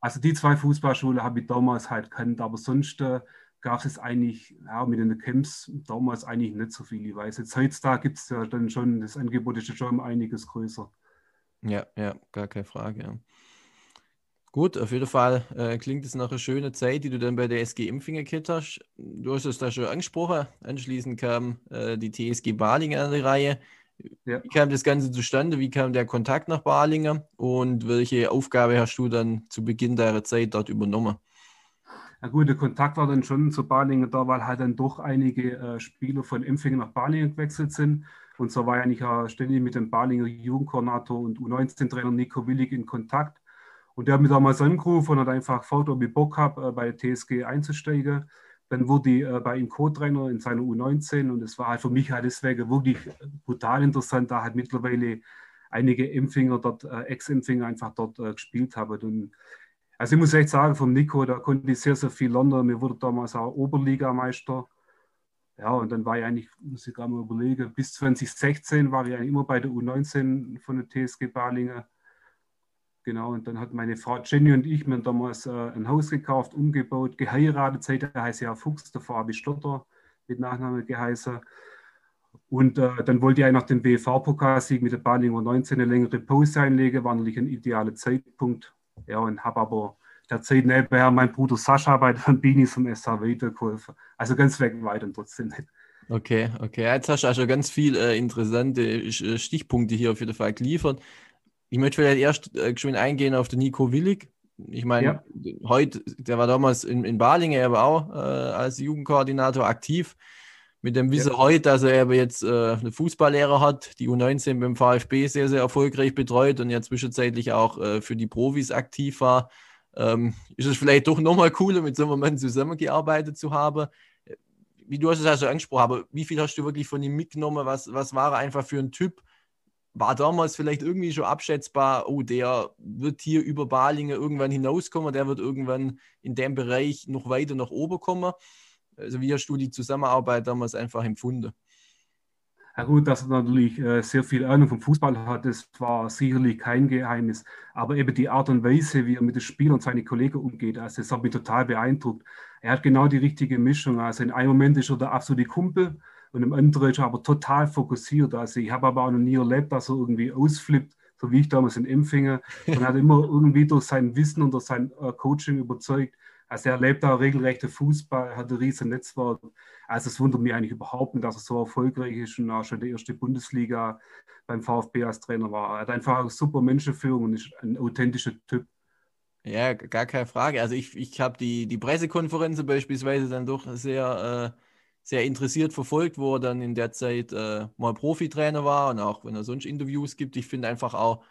Also die zwei Fußballschulen habe ich damals halt kennt, aber sonst äh, gab es eigentlich ja, mit den Camps damals eigentlich nicht so viel. Ich weiß jetzt, heutzutage gibt es ja dann schon, das Angebot ist ja schon einiges größer. Ja, ja, gar keine Frage. Ja. Gut, auf jeden Fall äh, klingt es nach einer schönen Zeit, die du dann bei der SG Impfingen gehabt hast. Du hast es da schon angesprochen. Anschließend kam äh, die TSG Balingen an die Reihe. Ja. Wie kam das Ganze zustande? Wie kam der Kontakt nach Balingen? Und welche Aufgabe hast du dann zu Beginn deiner Zeit dort übernommen? Na gut, der Kontakt war dann schon zu Balingen da, weil halt dann doch einige äh, Spieler von Empfingen nach Balingen gewechselt sind. Und so war ja nicht äh, ständig mit dem Balinger Jugendkoordinator und U19-Trainer Nico Willig in Kontakt. Und der hat mich damals angerufen und hat einfach gefragt, ob ich Bock habe, äh, bei der TSG einzusteigen. Dann wurde ich äh, bei ihm Co-Trainer in seiner U19 und es war halt für mich halt deswegen wirklich brutal interessant, da halt mittlerweile einige Empfänger dort, Ex-Empfänger einfach dort gespielt haben. Und also ich muss echt sagen, vom Nico, da konnte ich sehr, sehr viel lernen. Mir wurde damals auch Oberligameister. Ja, und dann war ich eigentlich, muss ich gerade mal überlegen, bis 2016 war ich eigentlich immer bei der U19 von der TSG Balingen. Genau, und dann hat meine Frau Jenny und ich mir damals äh, ein Haus gekauft, umgebaut, geheiratet. Seit der heißt ja Fuchs, habe ich Stotter mit Nachname geheißen. Und äh, dann wollte ich eigentlich nach dem BV-Pokalsieg mit der Balinger 19 eine längere Pause einlegen, war natürlich ein idealer Zeitpunkt. Ja, und habe aber der Zeit nebenher mein Bruder Sascha bei den Binis vom SH weitergeholfen. Also ganz weg weit und trotzdem nicht. Okay, okay. Jetzt hast du also ganz viele äh, interessante äh, Stichpunkte hier auf jeden Fall geliefert. Ich möchte vielleicht erst äh, geschwind eingehen auf den Nico Willig. Ich meine, ja. heute, der war damals in, in Balingen, er war auch äh, als Jugendkoordinator aktiv. Mit dem Wissen ja. heute, dass er jetzt äh, eine Fußballlehrer hat, die U19 beim VfB sehr, sehr erfolgreich betreut und ja zwischenzeitlich auch äh, für die Profis aktiv war, ähm, ist es vielleicht doch nochmal cooler, mit so einem Mann zusammengearbeitet zu haben. Wie du hast es also angesprochen, aber wie viel hast du wirklich von ihm mitgenommen? Was, was war er einfach für ein Typ? war damals vielleicht irgendwie schon abschätzbar, oh, der wird hier über Balinge irgendwann hinauskommen, der wird irgendwann in dem Bereich noch weiter nach oben kommen. Also wie hast du die Zusammenarbeit damals einfach empfunden? Ja gut, dass er natürlich äh, sehr viel Ahnung vom Fußball hat, das war sicherlich kein Geheimnis. Aber eben die Art und Weise, wie er mit den Spielern und seinen Kollegen umgeht, also das hat mich total beeindruckt. Er hat genau die richtige Mischung. Also in einem Moment ist er der absolute Kumpel, und im anderen ist er aber total fokussiert. Also ich habe aber auch noch nie erlebt, dass er irgendwie ausflippt, so wie ich damals in Empfänger. Und hat immer irgendwie durch sein Wissen und durch sein äh, Coaching überzeugt. Also er erlebt auch regelrechte Fußball, hat ein riesen Netzwerk. Also es wundert mich eigentlich überhaupt nicht, dass er so erfolgreich ist und auch schon die erste Bundesliga beim VfB als Trainer war. Er hat einfach eine super Menschenführung und ist ein authentischer Typ. Ja, gar keine Frage. Also ich, ich habe die, die Pressekonferenzen beispielsweise dann doch sehr äh, sehr interessiert verfolgt, wo er dann in der Zeit äh, mal Profitrainer war und auch wenn er sonst Interviews gibt. Ich finde einfach auch,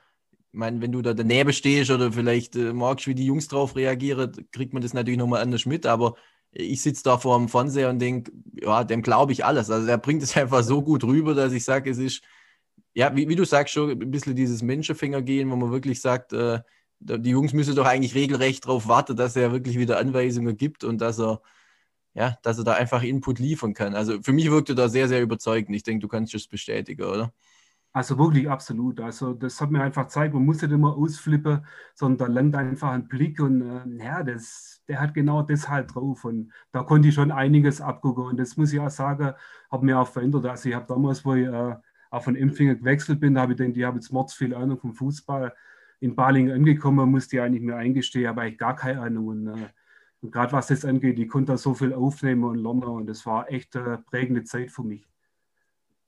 meine, wenn du da daneben stehst oder vielleicht äh, magst, wie die Jungs drauf reagieren, kriegt man das natürlich nochmal anders mit, aber ich sitze da vor dem Fernseher und denke, ja, dem glaube ich alles. Also er bringt es einfach so gut rüber, dass ich sage, es ist, ja, wie, wie, du sagst, schon ein bisschen dieses Menschenfinger gehen, wo man wirklich sagt, äh, die Jungs müssen doch eigentlich regelrecht darauf warten, dass er wirklich wieder Anweisungen gibt und dass er ja, dass er da einfach Input liefern kann. Also für mich wirkte da sehr, sehr überzeugend. Ich denke, du kannst das bestätigen, oder? Also wirklich absolut. Also das hat mir einfach gezeigt, man muss nicht immer ausflippen, sondern da lernt einfach ein Blick und äh, ja, das, der hat genau das halt drauf. Und da konnte ich schon einiges abgucken. Und das muss ich auch sagen, hat mir auch verändert. Also ich habe damals, wo ich äh, auch von Empfänger gewechselt bin, habe ich gedacht, ich habe jetzt mords viel Ahnung vom Fußball. In Balingen angekommen, musste ich eigentlich mir eingestehen, aber ich gar keine Ahnung. Und, äh, und gerade was das angeht, ich konnte da so viel aufnehmen und lernen und das war echt eine prägende Zeit für mich.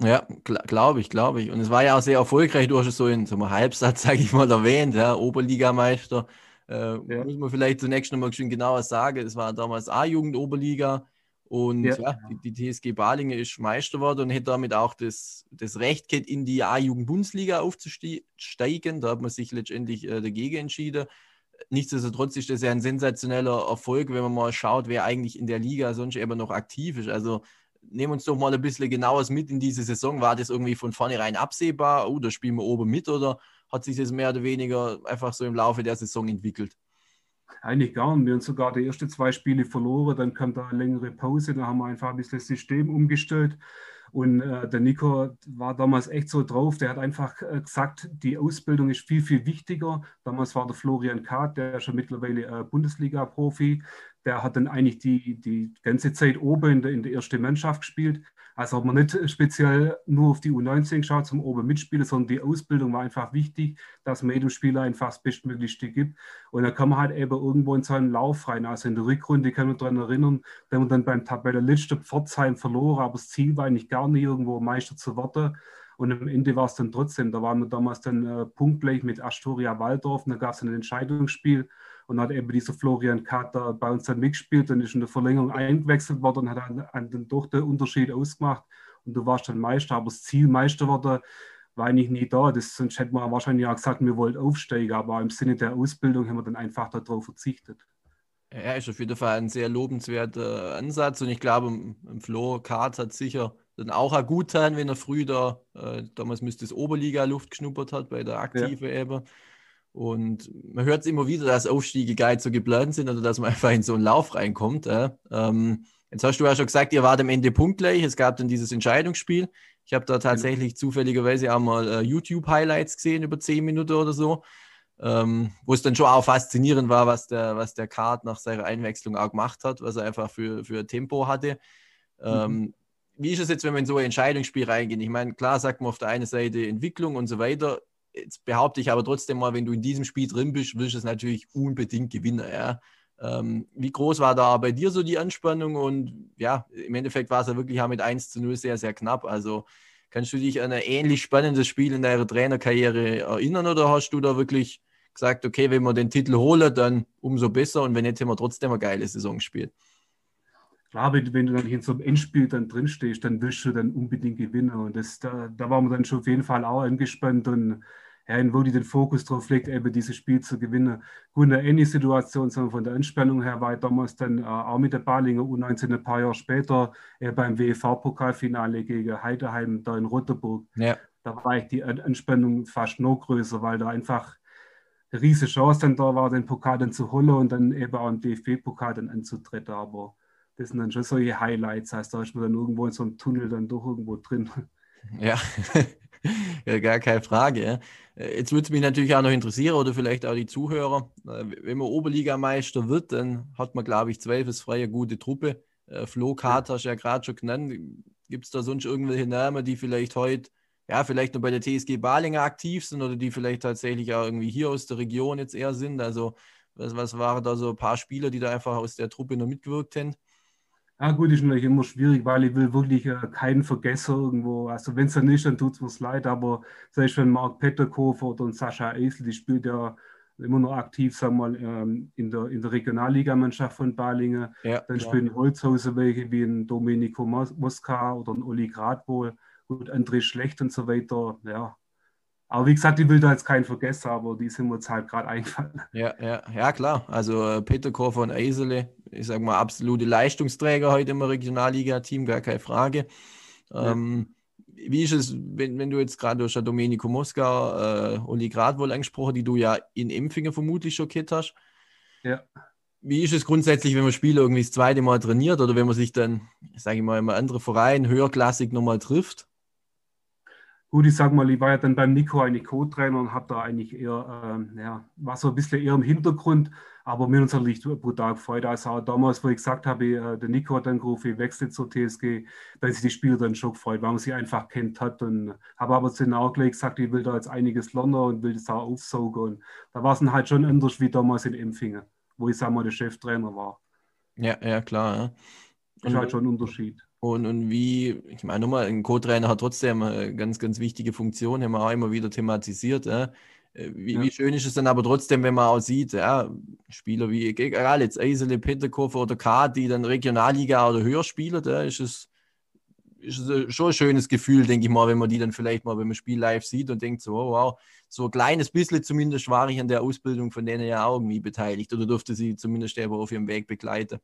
Ja, glaube ich, glaube ich. Und es war ja auch sehr erfolgreich. Du hast es so in so einem Halbsatz, sage ich mal, erwähnt, ja, Oberligameister. Äh, ja. Muss man vielleicht zunächst nochmal schön genauer sagen. Es war damals A-Jugend-Oberliga und ja. ja die, die, TSG Balinge ist Meister geworden und hätte damit auch das, das Recht gehabt, in die A-Jugend-Bundesliga aufzusteigen. Da hat man sich letztendlich äh, dagegen entschieden nichtsdestotrotz ist das ja ein sensationeller Erfolg, wenn man mal schaut, wer eigentlich in der Liga sonst eben noch aktiv ist. Also nehmen uns doch mal ein bisschen genaueres mit in diese Saison. War das irgendwie von vornherein absehbar? Oh, da spielen wir oben mit oder hat sich das mehr oder weniger einfach so im Laufe der Saison entwickelt? Eigentlich gar nicht. Wir haben sogar die ersten zwei Spiele verloren, dann kam da eine längere Pause, da haben wir einfach ein bisschen das System umgestellt. Und äh, der Nico war damals echt so drauf, der hat einfach äh, gesagt, die Ausbildung ist viel, viel wichtiger. Damals war der Florian Kahrt, der ist schon mittlerweile äh, Bundesliga-Profi, der hat dann eigentlich die, die ganze Zeit oben in der, in der ersten Mannschaft gespielt. Also hat man nicht speziell nur auf die U19 geschaut zum oben mitspielen, sondern die Ausbildung war einfach wichtig, dass man jedem Spieler einfach das Bestmöglichste gibt. Und da kann man halt eben irgendwo in so einen Lauf rein. Also in der Rückrunde kann man daran erinnern, wenn man dann beim Tabellenletzten Pforzheim verloren, aber das Ziel war eigentlich gar nicht irgendwo Meister zu werden. Und am Ende war es dann trotzdem, da waren wir damals dann äh, punktgleich mit Astoria Waldorf. Und da gab es ein Entscheidungsspiel. Und dann hat eben dieser Florian Kater bei uns dann mitgespielt. Und ist in der Verlängerung eingewechselt worden und hat dann, dann doch den Unterschied ausgemacht. Und du warst dann Meister, aber das Ziel Meister wurde war eigentlich nie da. Das, sonst hätten wir wahrscheinlich auch gesagt, wir wollten aufsteigen, aber im Sinne der Ausbildung haben wir dann einfach darauf verzichtet. Ja, ist auf jeden Fall ein sehr lobenswerter Ansatz. Und ich glaube, Flo Kart hat sicher dann auch ein gut sein, wenn er früh da, äh, damals müsste es Oberliga-Luft geschnuppert hat bei der Aktive ja. eben. Und man hört es immer wieder, dass Aufstiege geil so geplant sind oder dass man einfach in so einen Lauf reinkommt. Äh. Ähm, jetzt hast du ja schon gesagt, ihr wart am Ende punktgleich. Es gab dann dieses Entscheidungsspiel. Ich habe da tatsächlich zufälligerweise auch mal äh, YouTube-Highlights gesehen über zehn Minuten oder so ähm, wo es dann schon auch faszinierend war, was der, was der Kart nach seiner Einwechslung auch gemacht hat, was er einfach für, für Tempo hatte. Ähm, mhm. Wie ist es jetzt, wenn man in so ein Entscheidungsspiel reingeht? Ich meine, klar sagt man auf der einen Seite Entwicklung und so weiter. Jetzt behaupte ich aber trotzdem mal, wenn du in diesem Spiel drin bist, willst du es natürlich unbedingt gewinnen. Ja? Ähm, wie groß war da bei dir so die Anspannung? Und ja, im Endeffekt war es ja wirklich auch mit 1 zu 0 sehr, sehr knapp. Also kannst du dich an ein ähnlich spannendes Spiel in deiner Trainerkarriere erinnern oder hast du da wirklich gesagt, okay, wenn wir den Titel holen, dann umso besser und wenn nicht, haben wir trotzdem eine geile Saison gespielt. Klar, wenn, wenn du dann in so einem Endspiel dann drinstehst, dann willst du dann unbedingt gewinnen und das, da, da waren wir dann schon auf jeden Fall auch angespannt und ja, wo die den Fokus drauf legt, eben dieses Spiel zu gewinnen. Gut, in der ähnlichen Situation, sondern von der Anspannung her war ich damals dann äh, auch mit der Balinger U19 ein paar Jahre später äh, beim WEV-Pokalfinale gegen Heideheim da in Rotenburg. Ja. Da war ich die Anspannung fast noch größer, weil da einfach eine riesige Chance dann da war, den Pokal dann zu holen und dann eben auch im DFB-Pokal dann anzutreten. Aber das sind dann schon solche Highlights. Heißt, da ist man dann irgendwo in so einem Tunnel dann doch irgendwo drin. Ja, ja gar keine Frage. Äh, jetzt würde es mich natürlich auch noch interessieren oder vielleicht auch die Zuhörer. Äh, wenn man Oberligameister wird, dann hat man, glaube ich, zweifelsfrei gute Truppe. Äh, Flo Kater hast ja gerade schon genannt. Gibt es da sonst irgendwelche Namen, die vielleicht heute ja, vielleicht nur bei der TSG Balinger aktiv sind oder die vielleicht tatsächlich auch irgendwie hier aus der Region jetzt eher sind. Also, was, was waren da so ein paar Spieler, die da einfach aus der Truppe noch mitgewirkt haben? Ja, gut, ist natürlich immer schwierig, weil ich will wirklich äh, keinen vergessen irgendwo. Also, wenn es dann ist, dann tut es mir leid, aber selbst wenn Marc Petterkofer oder Sascha Eisel, die spielt ja immer noch aktiv, sagen wir mal, ähm, in der, in der Regionalligamannschaft von Balingen. Ja, dann spielen Holzhauser welche wie ein Domenico Mosca oder ein Uli Gradwohl. Gut, André Schlecht und so weiter, ja. Aber wie gesagt, ich will da jetzt keinen vergessen, aber die sind mir jetzt halt gerade eingefallen. Ja, ja, ja, klar. Also äh, Peter Koffer und Eisele, ich sage mal, absolute Leistungsträger heute im Regionalliga-Team, gar keine Frage. Ja. Ähm, wie ist es, wenn, wenn du jetzt gerade durch Domenico Mosca, äh, Uli Grad wohl angesprochen, die du ja in Empfingen vermutlich schon kennt hast? Ja. Wie ist es grundsätzlich, wenn man Spieler irgendwie das zweite Mal trainiert oder wenn man sich dann, sage ich mal, im anderen Verein höherklassig nochmal trifft? Gut, ich sag mal, ich war ja dann beim Nico eigentlich Co-Trainer und habe da eigentlich eher, ähm, ja, war so ein bisschen eher im Hintergrund, aber mir uns natürlich brutal gefreut. Also auch damals, wo ich gesagt habe, äh, der Nico hat dann gerufen, ich wechsle zur TSG, da sich die Spieler dann schon gefreut, weil man sie einfach kennt hat und habe aber dann auch gleich gesagt, ich will da jetzt einiges lernen und will das auch aufsaugen und da war es dann halt schon anders wie damals in Empfingen, wo ich, sag mal, der Cheftrainer war. Ja, ja, klar. Ja. Das ist halt schon ein Unterschied. Und, und wie, ich meine nochmal, ein Co-Trainer hat trotzdem eine ganz, ganz wichtige Funktion, haben wir auch immer wieder thematisiert. Ja. Äh, wie, ja. wie, schön ist es dann aber trotzdem, wenn man auch sieht, ja, Spieler wie, egal jetzt Eisele, Peterkofer oder K, die dann Regionalliga oder höher spielen, da ist es, ist es schon ein schönes Gefühl, denke ich mal, wenn man die dann vielleicht mal beim Spiel live sieht und denkt so, oh, wow, so ein kleines bisschen zumindest war ich an der Ausbildung von denen ja auch irgendwie beteiligt oder durfte sie zumindest auf ihrem Weg begleiten.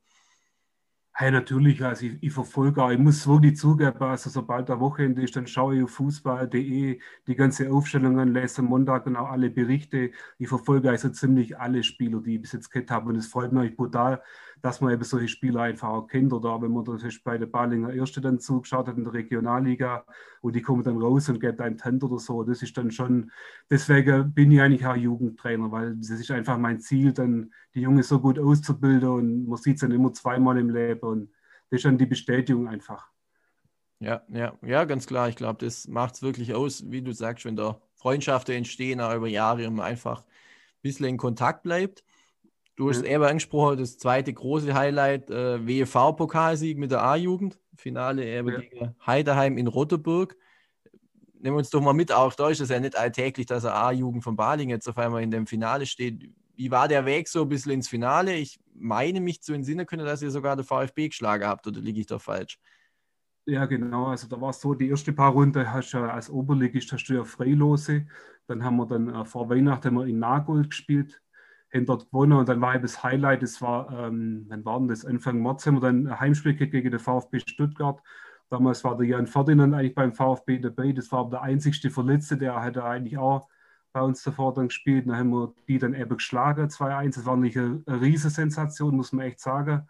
Hey, natürlich, also ich, ich verfolge auch, ich muss wirklich zugeben, also sobald der Wochenende ist, dann schaue ich auf fußball.de die ganze Aufstellungen, lese am Montag dann auch alle Berichte. Ich verfolge also ziemlich alle Spieler, die ich bis jetzt gehabt habe und es freut mich brutal, dass man eben solche Spieler einfach auch kennt. Oder wenn man das bei der Balinger Erste dann zugeschaut hat in der Regionalliga und die kommen dann raus und geben einen Tent oder so, das ist dann schon, deswegen bin ich eigentlich auch Jugendtrainer, weil das ist einfach mein Ziel, dann die Jungs so gut auszubilden und man sieht es dann immer zweimal im Leben und das ist dann die Bestätigung einfach. Ja, ja, ja, ganz klar. Ich glaube, das macht es wirklich aus, wie du sagst, wenn da Freundschaften entstehen, auch über Jahre und man einfach ein bisschen in Kontakt bleibt. Du hast mhm. eben angesprochen, das zweite große Highlight, äh, WEV-Pokalsieg mit der A-Jugend. Finale eben ja. gegen Heideheim in Rotterburg. nehmen wir uns doch mal mit, auch da ist es ja nicht alltäglich, dass er A-Jugend von Baling jetzt auf einmal in dem Finale steht. Wie war der Weg so ein bisschen ins Finale? Ich meine mich zu entsinnen können, dass ihr sogar der VfB geschlagen habt, oder liege ich da falsch? Ja, genau. Also da war es so, die erste paar Runden hast du als Oberligist hast du ja Freilose. Dann haben wir dann äh, vor Weihnachten wir in Nagold gespielt, haben dort gewonnen und dann war eben das Highlight, das war, ähm, wann war das? Anfang März haben wir dann ein Heimspiel gegen den VfB Stuttgart. Damals war der Jan Ferdinand eigentlich beim VfB dabei. Das war der einzigste Verletzte, der hätte eigentlich auch bei uns davor dann gespielt. Dann haben wir die dann eben geschlagen, 2-1. Das war nicht eine, eine riesige Sensation, muss man echt sagen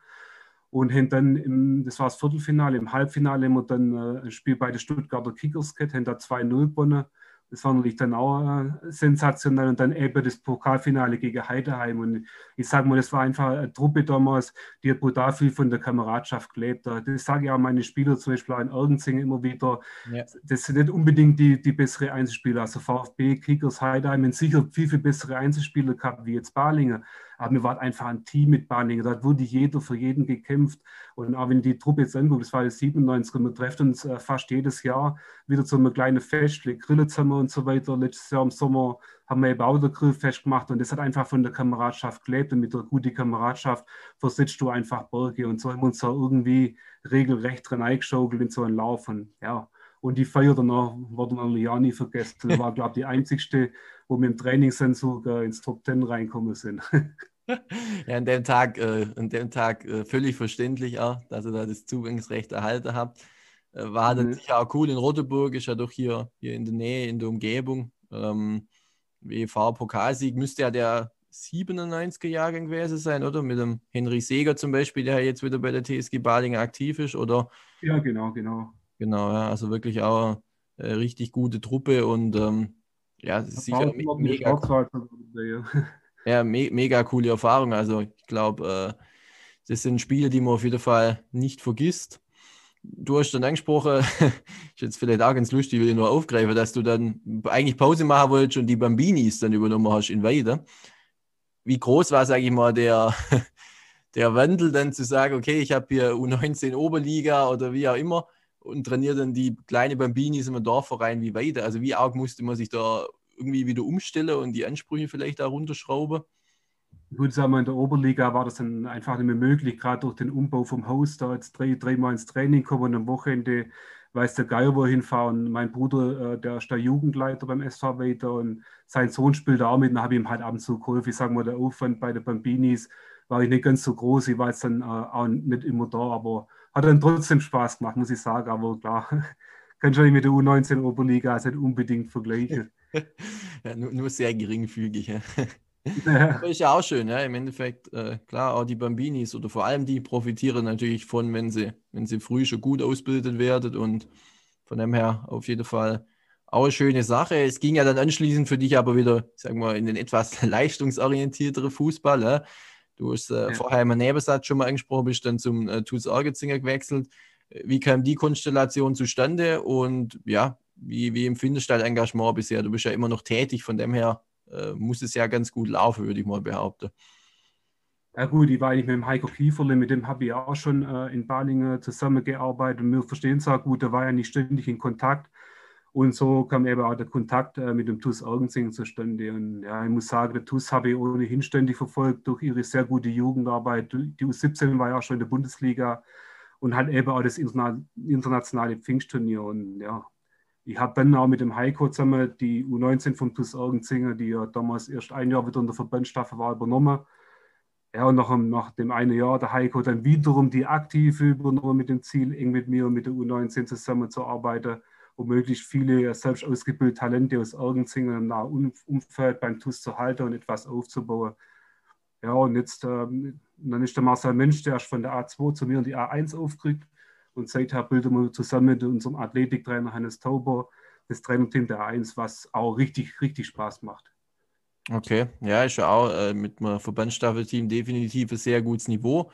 und haben dann, im, das war das Viertelfinale, im Halbfinale haben wir dann äh, ein Spiel bei den Stuttgarter Kickers gehabt, haben da 2-0 gewonnen. Das war natürlich dann auch äh, sensationell und dann eben das Pokalfinale gegen Heideheim. Und ich sage mal, das war einfach eine Truppe damals, die hat brutal viel von der Kameradschaft gelebt. Das sage ich auch meine Spieler, zum Beispiel in Ergenzing immer wieder. Ja. Das sind nicht unbedingt die, die bessere Einzelspieler. Also VfB, Kickers, Heideheim haben sicher viel, viel bessere Einzelspieler gehabt wie jetzt Balingen. Aber wir waren einfach ein Team mit Balingen. Da wurde jeder für jeden gekämpft. Und auch wenn die Truppe jetzt anguckt, das war jetzt 97, und wir treffen uns äh, fast jedes Jahr wieder zu einem kleinen Fest, Grillen und so weiter. Letztes Jahr im Sommer haben wir eben auch der Grillfest gemacht und das hat einfach von der Kameradschaft gelebt und mit der guten Kameradschaft versetzt du einfach Berge und so haben wir uns da irgendwie regelrecht drin eingeschaukelt in so einen Lauf und ja, und die Feier danach wurde man ja nie vergessen. Das war, glaube ich, die einzigste, wo wir im Trainingssensor äh, ins Top Ten reinkommen sind. ja, an dem Tag, äh, an dem Tag äh, völlig verständlich auch, dass ihr da das Zugangsrecht erhalten habt. Äh, war mhm. dann sicher auch cool in Roteburg, ist ja doch hier, hier in der Nähe, in der Umgebung. Ähm, WV-Pokalsieg müsste ja der 97er Jahrgang gewesen sein, oder? Mit dem Henry Seger zum Beispiel, der jetzt wieder bei der TSG Balingen aktiv ist, oder? Ja, genau, genau. Genau, ja, also wirklich auch äh, richtig gute Truppe und ähm, ja, das ist sicher me mega, ja, me mega coole Erfahrung. Also ich glaube, äh, das sind Spiele, die man auf jeden Fall nicht vergisst. Du hast dann angesprochen, ist jetzt vielleicht auch ganz lustig, will ich nur aufgreifen, dass du dann eigentlich Pause machen wolltest und die Bambinis dann übernommen hast in Weide. Wie groß war, sage ich mal, der, der Wandel dann zu sagen, okay, ich habe hier U19 Oberliga oder wie auch immer und trainiere dann die kleine Bambinis im Dorfverein wie Weide. Also wie arg musste man sich da irgendwie wieder umstellen und die Ansprüche vielleicht da runterschrauben? Gut, sagen wir, in der Oberliga war das dann einfach nicht mehr möglich, gerade durch den Umbau vom Haus, da jetzt drei, dreimal ins Training kommen und am Wochenende weiß der Geier, wo er hinfahren. Mein Bruder, äh, der ist der Jugendleiter beim SV weiter und sein Sohn spielt auch mit, dann habe ich ihm halt ab und zu geholfen. Ich sage mal, der Aufwand bei den Bambinis war ich nicht ganz so groß, ich war jetzt dann äh, auch nicht immer da, aber hat dann trotzdem Spaß gemacht, muss ich sagen. Aber klar, kann schon mit der U19 Oberliga also nicht unbedingt vergleichen. ja, nur, nur, sehr geringfügig. Ja. Ja. ist ja auch schön, ja. Im Endeffekt, äh, klar, auch die Bambinis oder vor allem die profitieren natürlich von, wenn sie, wenn sie früh schon gut ausgebildet werden und von dem her auf jeden Fall auch eine schöne Sache. Es ging ja dann anschließend für dich aber wieder, sagen wir, in den etwas leistungsorientierteren Fußball. Ja. Du hast äh, ja. vorher im Nebensatz schon mal angesprochen, bist dann zum äh, TuS Argezinger gewechselt. Wie kam die Konstellation zustande und ja, wie, wie empfindest du dein Engagement bisher? Du bist ja immer noch tätig, von dem her äh, muss es ja ganz gut laufen, würde ich mal behaupten. Ja gut, ich war eigentlich mit dem Heiko Kieferle, mit dem habe ich auch schon äh, in Balingen zusammengearbeitet und wir verstehen es auch gut, da war ja nicht ständig in Kontakt. Und so kam eben auch der Kontakt äh, mit dem TUS Ergensing zustande. Und ja, ich muss sagen, der TUS habe ich ohnehin ständig verfolgt durch ihre sehr gute Jugendarbeit. Die U17 war ja auch schon in der Bundesliga und hat eben auch das internationale Pfingstturnier. Und ja, ich habe dann auch mit dem Heiko zusammen die U19 vom TUS Ergenzinger, die ja damals erst ein Jahr wieder in der Verbandsstaffel war, übernommen. Ja, und nach, nach dem einen Jahr der Heiko dann wiederum die aktive übernommen mit dem Ziel, eng mit mir und mit der U19 zusammenzuarbeiten um möglichst viele selbst ausgebildete Talente aus Ergenzingen im nahen Umfeld beim TUS zu halten und etwas aufzubauen. Ja, und jetzt ähm, dann ist der Marcel Mensch, der ist von der A2 zu mir in die A1 aufgerückt. Und seither bilden wir zusammen mit unserem Athletiktrainer Hannes Tauber das Trainerteam der A1, was auch richtig, richtig Spaß macht. Okay, ja, ist ja auch äh, mit einem Verbandsstaffelteam definitiv ein sehr gutes Niveau.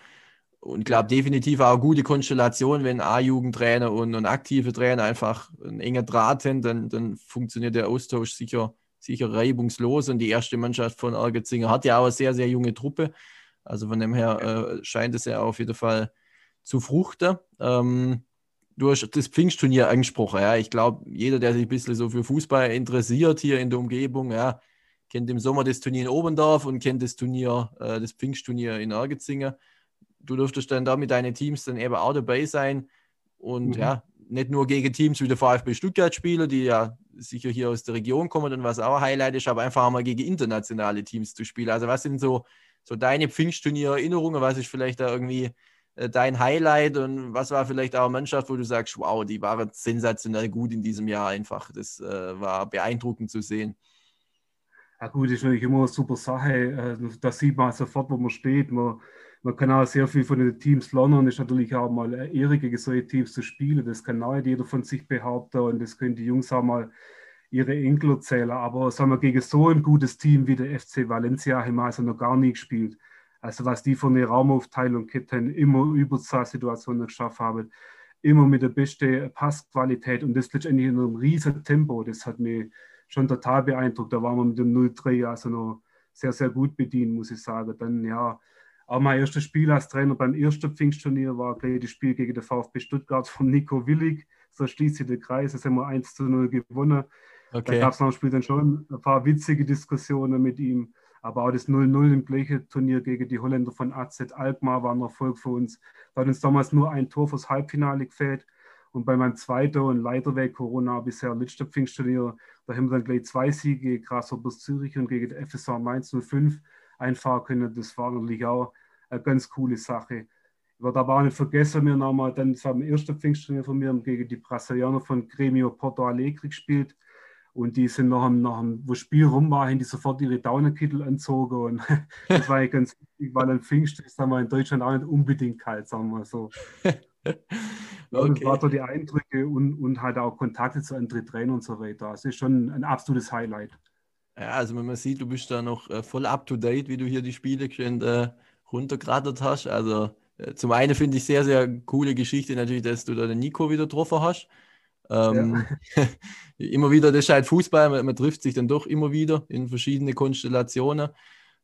Und ich glaube definitiv auch eine gute Konstellation, wenn A-Jugendtrainer und, und aktive Trainer einfach ein enger Draht sind, dann, dann funktioniert der Austausch sicher, sicher reibungslos. Und die erste Mannschaft von Argetzinger hat ja auch eine sehr, sehr junge Truppe. Also von dem her äh, scheint es ja auf jeden Fall zu fruchten. Ähm, du hast das Pfingstturnier angesprochen, ja. Ich glaube, jeder, der sich ein bisschen so für Fußball interessiert hier in der Umgebung, ja, kennt im Sommer das Turnier in Oberndorf und kennt das Turnier, äh, das Pfingstturnier in Ergezingen. Du dürftest dann da mit deinen Teams dann eben auch dabei sein und mhm. ja, nicht nur gegen Teams wie der VfB Stuttgart spielen, die ja sicher hier aus der Region kommen und was auch Highlight ist, aber einfach auch mal gegen internationale Teams zu spielen. Also was sind so, so deine Pfingstturnier-Erinnerungen? Was ist vielleicht da irgendwie äh, dein Highlight und was war vielleicht auch eine Mannschaft, wo du sagst, wow, die waren sensationell gut in diesem Jahr einfach. Das äh, war beeindruckend zu sehen. Ja gut, das ist natürlich immer eine super Sache. Äh, da sieht man sofort, wo man steht. Man, man kann auch sehr viel von den Teams lernen. Es ist natürlich auch mal eine Ehre, gegen solche Teams zu spielen. Das kann nicht jeder von sich behaupten und das können die Jungs auch mal ihre Enkel erzählen. Aber sagen wir, gegen so ein gutes Team wie der FC Valencia haben wir also noch gar nie gespielt. Also was die von der Raumaufteilung Ketten immer Überzahlsituationen geschafft haben, immer mit der besten Passqualität und das letztendlich in einem riesen Tempo. Das hat mich schon total beeindruckt. Da waren wir mit dem 0-3 also noch sehr, sehr gut bedient, muss ich sagen. Dann ja, auch mein erstes Spiel als Trainer beim ersten Pfingstturnier war gleich das Spiel gegen den VfB Stuttgart von Nico Willig. So schließt sich der Kreis. Das haben wir 1 zu 0 gewonnen. Okay. Da gab es nach dem Spiel dann schon ein paar witzige Diskussionen mit ihm. Aber auch das 0-0 im gleichen Turnier gegen die Holländer von AZ Alkmaar war ein Erfolg für uns. Da hat uns damals nur ein Tor fürs Halbfinale gefällt. Und bei meinem zweiten und leider wegen Corona bisher letzter Pfingstturnier, da haben wir dann gleich zwei Siege, Grasshoppers Zürich und gegen den FSA Mainz 05 einfahren können. Das war natürlich auch eine ganz coole Sache. Ich werde aber auch nicht vergessen, wir haben dann, das war am ersten Pfingstturnier von mir, gegen die Brasilianer von Gremio Porto Alegre gespielt. Und die sind nach dem, nach dem wo das Spiel rum war, haben die sofort ihre Daunenkittel anzogen. Und das war ganz wichtig, weil ein Pfingst ist wir in Deutschland auch nicht unbedingt kalt, sagen wir so. okay. Das war so die Eindrücke und, und halt auch Kontakte zu anderen Trainern und so weiter. Das ist schon ein absolutes Highlight. Ja, also wenn man sieht, du bist da noch äh, voll up to date, wie du hier die Spiele schön äh, runtergerattert hast. Also äh, zum einen finde ich sehr, sehr coole Geschichte natürlich, dass du da den Nico wieder getroffen hast. Ähm, ja. immer wieder, das ist halt Fußball, man, man, trifft sich dann doch immer wieder in verschiedene Konstellationen.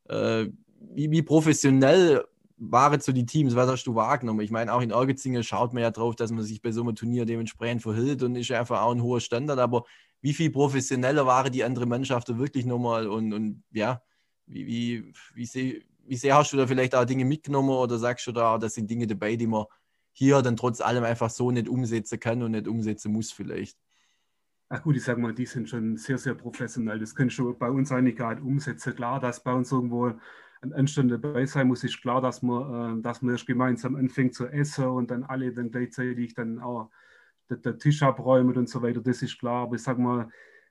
Äh, wie, wie, professionell waren so die Teams? Was hast du wahrgenommen? Ich meine, auch in Ergezingen schaut man ja drauf, dass man sich bei so einem Turnier dementsprechend verhält und ist einfach auch ein hoher Standard. Aber wie viel professioneller waren die andere Mannschaften wirklich nochmal? Und, und ja, wie, wie, wie, sehr, wie sehr hast du da vielleicht auch Dinge mitgenommen oder sagst du da, das sind Dinge dabei, die man hier dann trotz allem einfach so nicht umsetzen kann und nicht umsetzen muss vielleicht. Ach gut, ich sage mal, die sind schon sehr, sehr professionell. Das können schon bei uns eigentlich nicht umsetzen. Klar, dass bei uns irgendwo ein Anstand dabei sein muss, ist klar, dass man, äh, dass man erst gemeinsam anfängt zu essen und dann alle dann gleichzeitig dann auch den Tisch abräumen und so weiter. Das ist klar. Aber ich sage mal,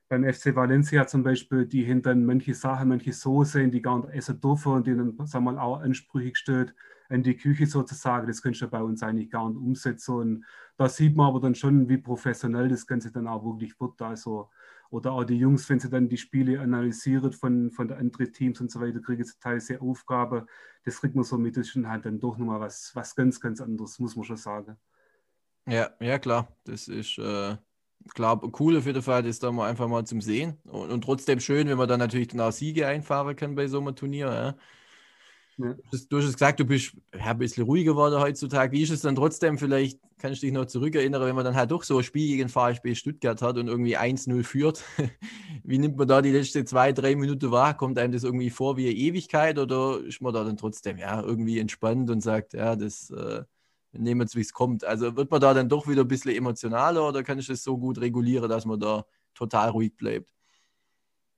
beim FC Valencia zum Beispiel, die hinten manche Sachen, manche Soßen, die gar nicht essen dürfen und die dann, sagen wir mal, auch Ansprüche gestellt in die Küche sozusagen. Das kannst du bei uns eigentlich gar nicht umsetzen. Und da sieht man aber dann schon, wie professionell das Ganze dann auch wirklich wird. Also, oder auch die Jungs, wenn sie dann die Spiele analysieren von, von den anderen Teams und so weiter, kriegen sie teilweise Aufgaben. Das kriegt man so mit, das ist halt dann doch nochmal was, was ganz, ganz anderes, muss man schon sagen. Ja, ja, klar. Das ist äh, klar cool auf jeden Fall, das da mal einfach mal zum Sehen. Und, und trotzdem schön, wenn man dann natürlich dann auch Siege einfahren kann bei so einem Turnier. Ja. Ja. Du hast gesagt, du bist ja, ein bisschen ruhiger geworden heutzutage. Wie ist es dann trotzdem? Vielleicht kannst du dich noch zurückerinnern, wenn man dann halt doch so ein Spiel gegen VfB Stuttgart hat und irgendwie 1-0 führt. wie nimmt man da die letzten zwei, drei Minuten wahr? Kommt einem das irgendwie vor wie eine Ewigkeit oder ist man da dann trotzdem ja, irgendwie entspannt und sagt, ja, das äh, nehmen wir es, wie es kommt? Also wird man da dann doch wieder ein bisschen emotionaler oder kann ich das so gut regulieren, dass man da total ruhig bleibt?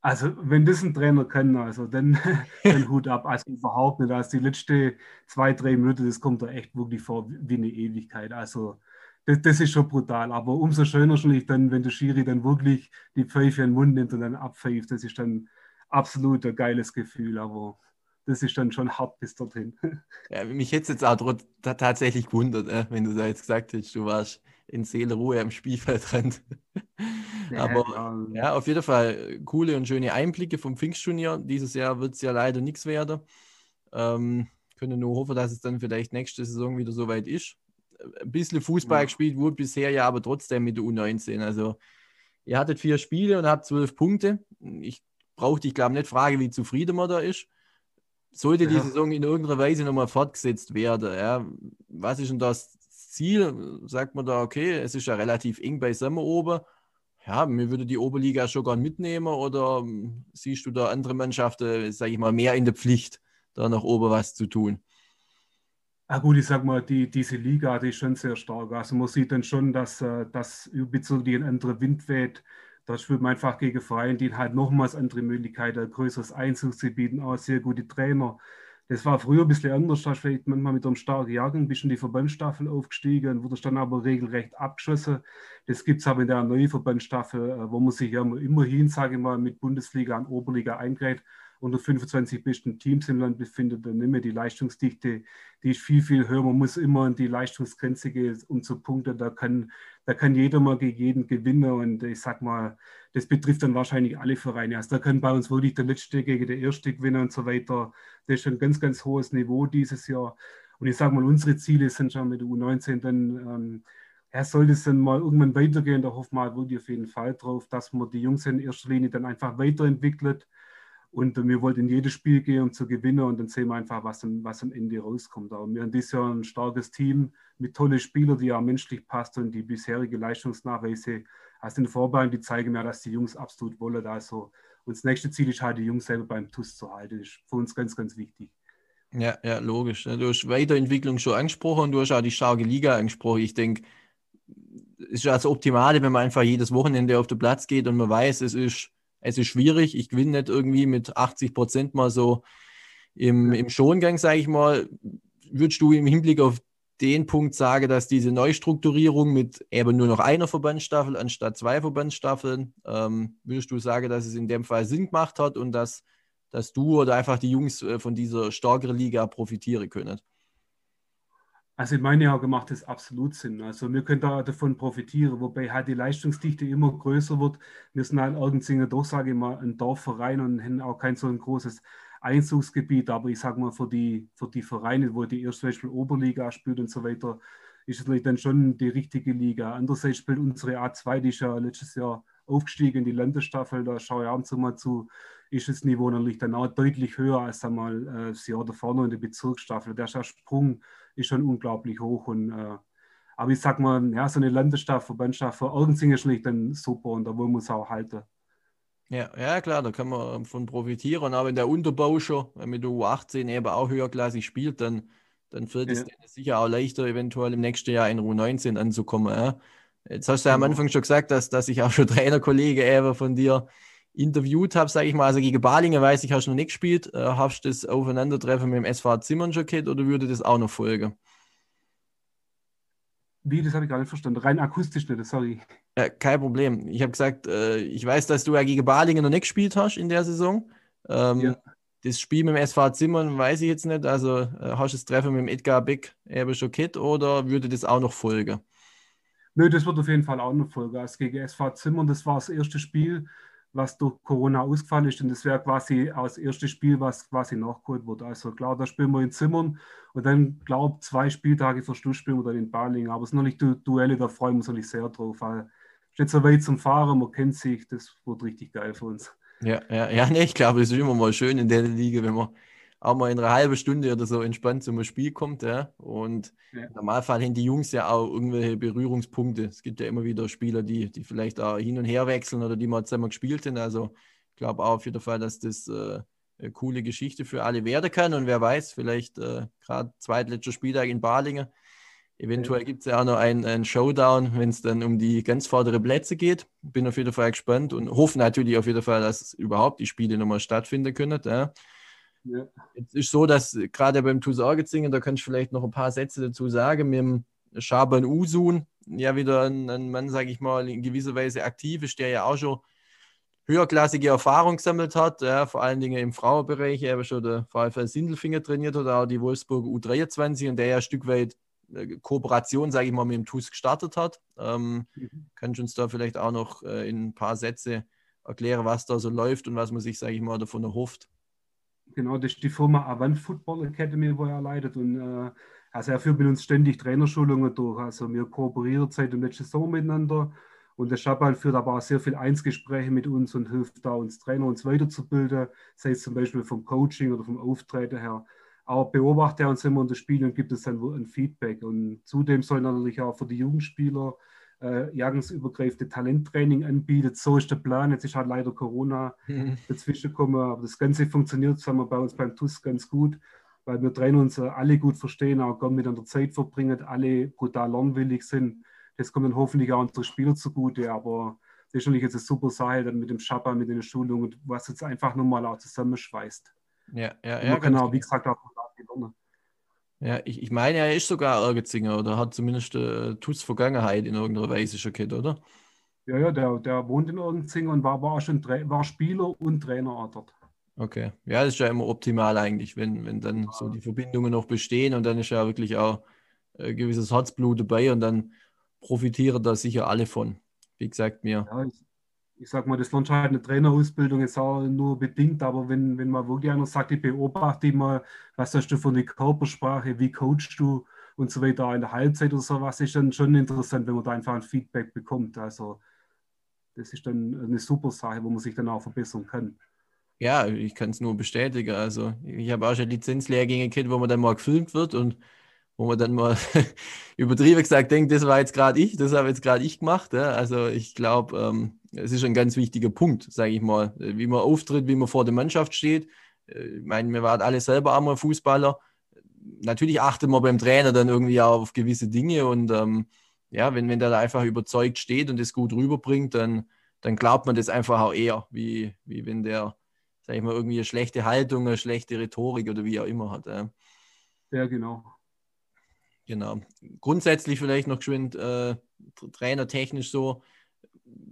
Also, wenn das ein Trainer kann, also dann, dann Hut ab. Also überhaupt nicht. Also die letzten zwei, drei Minuten, das kommt da echt wirklich vor wie eine Ewigkeit. Also das, das ist schon brutal. Aber umso schöner natürlich dann, wenn der Schiri dann wirklich die Pfeife in den Mund nimmt und dann abpfeift. Das ist dann absolut ein geiles Gefühl. Aber das ist dann schon hart bis dorthin. Ja, mich hätte es jetzt auch tatsächlich gewundert, äh, wenn du da jetzt gesagt hättest, du warst in Seelenruhe am Spielfeldrand. Ja, Aber ja. ja, auf jeden Fall äh, coole und schöne Einblicke vom Pfingstturnier. Dieses Jahr wird es ja leider nichts werden. Ähm, können nur hoffen, dass es dann vielleicht nächste Saison wieder soweit ist. Ein bisschen Fußball ja. gespielt wurde bisher ja, aber trotzdem mit der U19. Also ihr hattet vier Spiele und habt zwölf Punkte. Ich brauche dich, glaube ich, nicht fragen, wie zufrieden man da ist. Sollte die Saison in irgendeiner Weise nochmal fortgesetzt werden, ja, was ist denn das Ziel? Sagt man da, okay, es ist ja relativ eng beisammen oben. Ja, mir würde die Oberliga schon gar mitnehmen oder hm, siehst du da andere Mannschaften, sage ich mal, mehr in der Pflicht, da nach oben was zu tun? Ah gut, ich sag mal, die, diese Liga, die ist schon sehr stark. Also man sieht dann schon, dass, äh, dass die ein anderer Wind weht. Da spielt man einfach gegen Vereine, die halt nochmals andere Möglichkeiten, ein größeres Einzugsgebiet, auch sehr gute Trainer. Das war früher ein bisschen anders, da vielleicht manchmal mit einem starken Jahrgang bist in die Verbandsstaffel aufgestiegen und wurde dann aber regelrecht abgeschossen. Das gibt es aber in der neuen Verbandsstaffel, äh, wo man sich ja immerhin, sage ich mal, mit Bundesliga und Oberliga eingreift unter 25 besten Teams im Land befindet, dann immer die Leistungsdichte, die ist viel, viel höher. Man muss immer an die Leistungsgrenze gehen, um zu punkten. Da kann, da kann jeder mal gegen jeden gewinnen. Und ich sag mal, das betrifft dann wahrscheinlich alle Vereine. Also da kann bei uns wirklich der Letzte gegen der Erste gewinnen und so weiter. Das ist ein ganz, ganz hohes Niveau dieses Jahr. Und ich sage mal, unsere Ziele sind schon mit der U19 dann, ähm, ja, soll es dann mal irgendwann weitergehen, da hoffen wir auf jeden Fall drauf, dass man die Jungs in erster Linie dann einfach weiterentwickelt und wir wollten in jedes Spiel gehen, um zu gewinnen. Und dann sehen wir einfach, was, was am Ende rauskommt. Aber wir haben dieses Jahr ein starkes Team mit tollen Spielern, die auch menschlich passt und die bisherige Leistungsnachweise aus den Vorbereitungen, die zeigen mir, dass die Jungs absolut wollen. Also, und das nächste Ziel ist halt, die Jungs selber beim TUS zu halten. Das ist für uns ganz, ganz wichtig. Ja, ja, logisch. Du hast Weiterentwicklung schon angesprochen und du hast auch die starke Liga angesprochen. Ich denke, es ist ja das Optimale, wenn man einfach jedes Wochenende auf den Platz geht und man weiß, es ist es ist schwierig. Ich gewinne nicht irgendwie mit 80 Prozent mal so im, im Schongang, sage ich mal. Würdest du im Hinblick auf den Punkt sagen, dass diese Neustrukturierung mit eben nur noch einer Verbandsstaffel anstatt zwei Verbandsstaffeln, ähm, würdest du sagen, dass es in dem Fall Sinn gemacht hat und dass, dass du oder einfach die Jungs äh, von dieser stärkeren Liga profitieren können? Also in meinen Augen macht das absolut Sinn. Also wir können da davon profitieren, wobei halt die Leistungsdichte immer größer wird. Wir sind halt Ergenzingen doch, sage ich mal, ein Dorfverein und haben auch kein so ein großes Einzugsgebiet. Aber ich sage mal, für die, für die Vereine, wo die erst Beispiel Oberliga spielt und so weiter, ist es natürlich dann schon die richtige Liga. Andererseits spielt unsere A2, die ist ja letztes Jahr aufgestiegen in die Landesstaffel, da schaue ich ab und zu mal zu, ist das Niveau natürlich dann auch deutlich höher als einmal äh, das Jahr davor in der Bezirksstaffel. Der Sprung ist schon unglaublich hoch. Und, äh, aber ich sag mal, ja, so eine Landesstaffel, Verbandsstaffel, Ergenzing ist schlicht dann super und da wollen wir uns auch halten. Ja, ja, klar, da kann man von profitieren. Aber wenn der Unterbau schon mit der U18 eben auch höherklassig spielt, dann, dann fällt es sicher auch leichter, eventuell im nächsten Jahr in U19 anzukommen. Ja? Jetzt hast du ja am genau. Anfang schon gesagt, dass, dass ich auch schon Trainerkollege eben von dir interviewt habe, sage ich mal. Also gegen Balingen weiß ich, hast du noch nicht gespielt. Äh, hast du das Aufeinandertreffen mit dem SV Zimmern schon gehabt oder würde das auch noch folgen? Wie, das habe ich gar nicht verstanden. Rein akustisch nicht, sorry. Ja, kein Problem. Ich habe gesagt, äh, ich weiß, dass du ja gegen Balingen noch nicht gespielt hast in der Saison. Ähm, ja. Das Spiel mit dem SV Zimmern weiß ich jetzt nicht. Also äh, hast du das Treffen mit dem Edgar Beck eben schon gehabt oder würde das auch noch folgen? Nö, das wird auf jeden Fall auch noch folgen. Also gegen SV Zimmern, das war das erste Spiel, was durch Corona ausgefallen ist. Und das wäre quasi das erste Spiel, was quasi nachgeholt wurde. Also klar, da spielen wir in Zimmern und dann, glaube ich, zwei Spieltage vor Schluss spielen wir dann in Balingen. Aber es sind noch nicht Duelle, da freuen wir uns natürlich sehr drauf. Weil es ist nicht so weit zum Fahren, man kennt sich, das wird richtig geil für uns. Ja, ja, ja, nee, ich glaube, es ist immer mal schön in der Liga, wenn man auch mal in einer halben Stunde oder so entspannt zum Spiel kommt. Ja? Und ja. im Normalfall haben die Jungs ja auch irgendwelche Berührungspunkte. Es gibt ja immer wieder Spieler, die, die vielleicht auch hin und her wechseln oder die mal zusammen gespielt haben. Also ich glaube auch auf jeden Fall, dass das äh, eine coole Geschichte für alle werden kann. Und wer weiß, vielleicht äh, gerade zweitletzter Spieltag in Balingen. Eventuell gibt es ja auch noch einen, einen Showdown, wenn es dann um die ganz vordere Plätze geht. Bin auf jeden Fall gespannt und hoffe natürlich auf jeden Fall, dass überhaupt die Spiele nochmal stattfinden können. Ja. Ja. Es ist so, dass gerade beim Tusargezingen, da kann ich vielleicht noch ein paar Sätze dazu sagen, mit dem Schaban Usun, ja wieder ein, ein Mann, sage ich mal, in gewisser Weise aktiv ist, der ja auch schon höherklassige Erfahrung gesammelt hat, ja, vor allen Dingen im Frauenbereich, er schon der VfL Sindelfinger trainiert hat, auch die Wolfsburg U23 und der ja ein Stück weit äh, Kooperation, sage ich mal, mit dem TUS gestartet hat. Ähm, mhm. Kannst du uns da vielleicht auch noch äh, in ein paar Sätze erklären, was da so läuft und was man sich, sage ich mal, davon erhofft? Genau, das ist die Firma Avant Football Academy, wo er leitet. Und äh, also er führt mit uns ständig Trainerschulungen durch. Also wir kooperieren seit dem letzten Sommer miteinander. Und der Schabal führt aber auch sehr viel Einsgespräche mit uns und hilft da uns Trainer uns weiterzubilden, sei es zum Beispiel vom Coaching oder vom Auftreten her. auch beobachtet er uns immer das Spiel und gibt es dann ein Feedback. Und zudem soll natürlich auch für die Jugendspieler äh, jahrgangsübergreifende Talenttraining anbietet. So ist der Plan. Jetzt ist halt leider Corona mhm. dazwischen gekommen, aber das Ganze funktioniert sagen wir, bei uns beim TUS ganz gut, weil wir Trainer uns alle gut verstehen, auch gern der Zeit verbringen, alle brutal lernwillig sind. Das kommt dann hoffentlich auch unsere Spieler zugute, aber das ist natürlich jetzt eine super Sache dann mit dem Schabba, mit den Schulungen, was jetzt einfach nochmal auch zusammenschweißt. Ja, ja, ja. Genau, wie gesagt, auch ja, ich, ich meine, er ist sogar Ergetzinger oder hat zumindest äh, TUS Vergangenheit in irgendeiner Weise schon gehabt, oder? Ja, ja, der, der wohnt in Ergetzinger und war, war schon war Spieler und Trainer dort. Okay, ja, das ist ja immer optimal eigentlich, wenn, wenn dann so die Verbindungen noch bestehen und dann ist ja wirklich auch äh, gewisses Herzblut dabei und dann profitieren da sicher alle von. Wie gesagt, mir. Ja, ich, ich sag mal, das lernst halt eine Trainerausbildung jetzt auch nur bedingt, aber wenn, wenn man wirklich einer sagt, ich beobachte immer, was hast du für eine Körpersprache, wie coachst du und so weiter in der Halbzeit oder sowas, ist dann schon interessant, wenn man da einfach ein Feedback bekommt. Also das ist dann eine super Sache, wo man sich dann auch verbessern kann. Ja, ich kann es nur bestätigen. Also ich habe auch schon Lizenzlehrgänge gehabt, wo man dann mal gefilmt wird und wo man dann mal übertrieben gesagt denkt, das war jetzt gerade ich, das habe jetzt gerade ich gemacht. Ja? Also ich glaube, ähm, es ist ein ganz wichtiger Punkt, sage ich mal, wie man auftritt, wie man vor der Mannschaft steht. Äh, ich meine, wir waren alle selber einmal Fußballer. Natürlich achtet man beim Trainer dann irgendwie auch auf gewisse Dinge und ähm, ja, wenn, wenn der da einfach überzeugt steht und das gut rüberbringt, dann, dann glaubt man das einfach auch eher, wie, wie wenn der, sag ich mal, irgendwie eine schlechte Haltung, eine schlechte Rhetorik oder wie auch immer hat. Ja, ja genau. Genau. Grundsätzlich vielleicht noch geschwind äh, trainertechnisch so,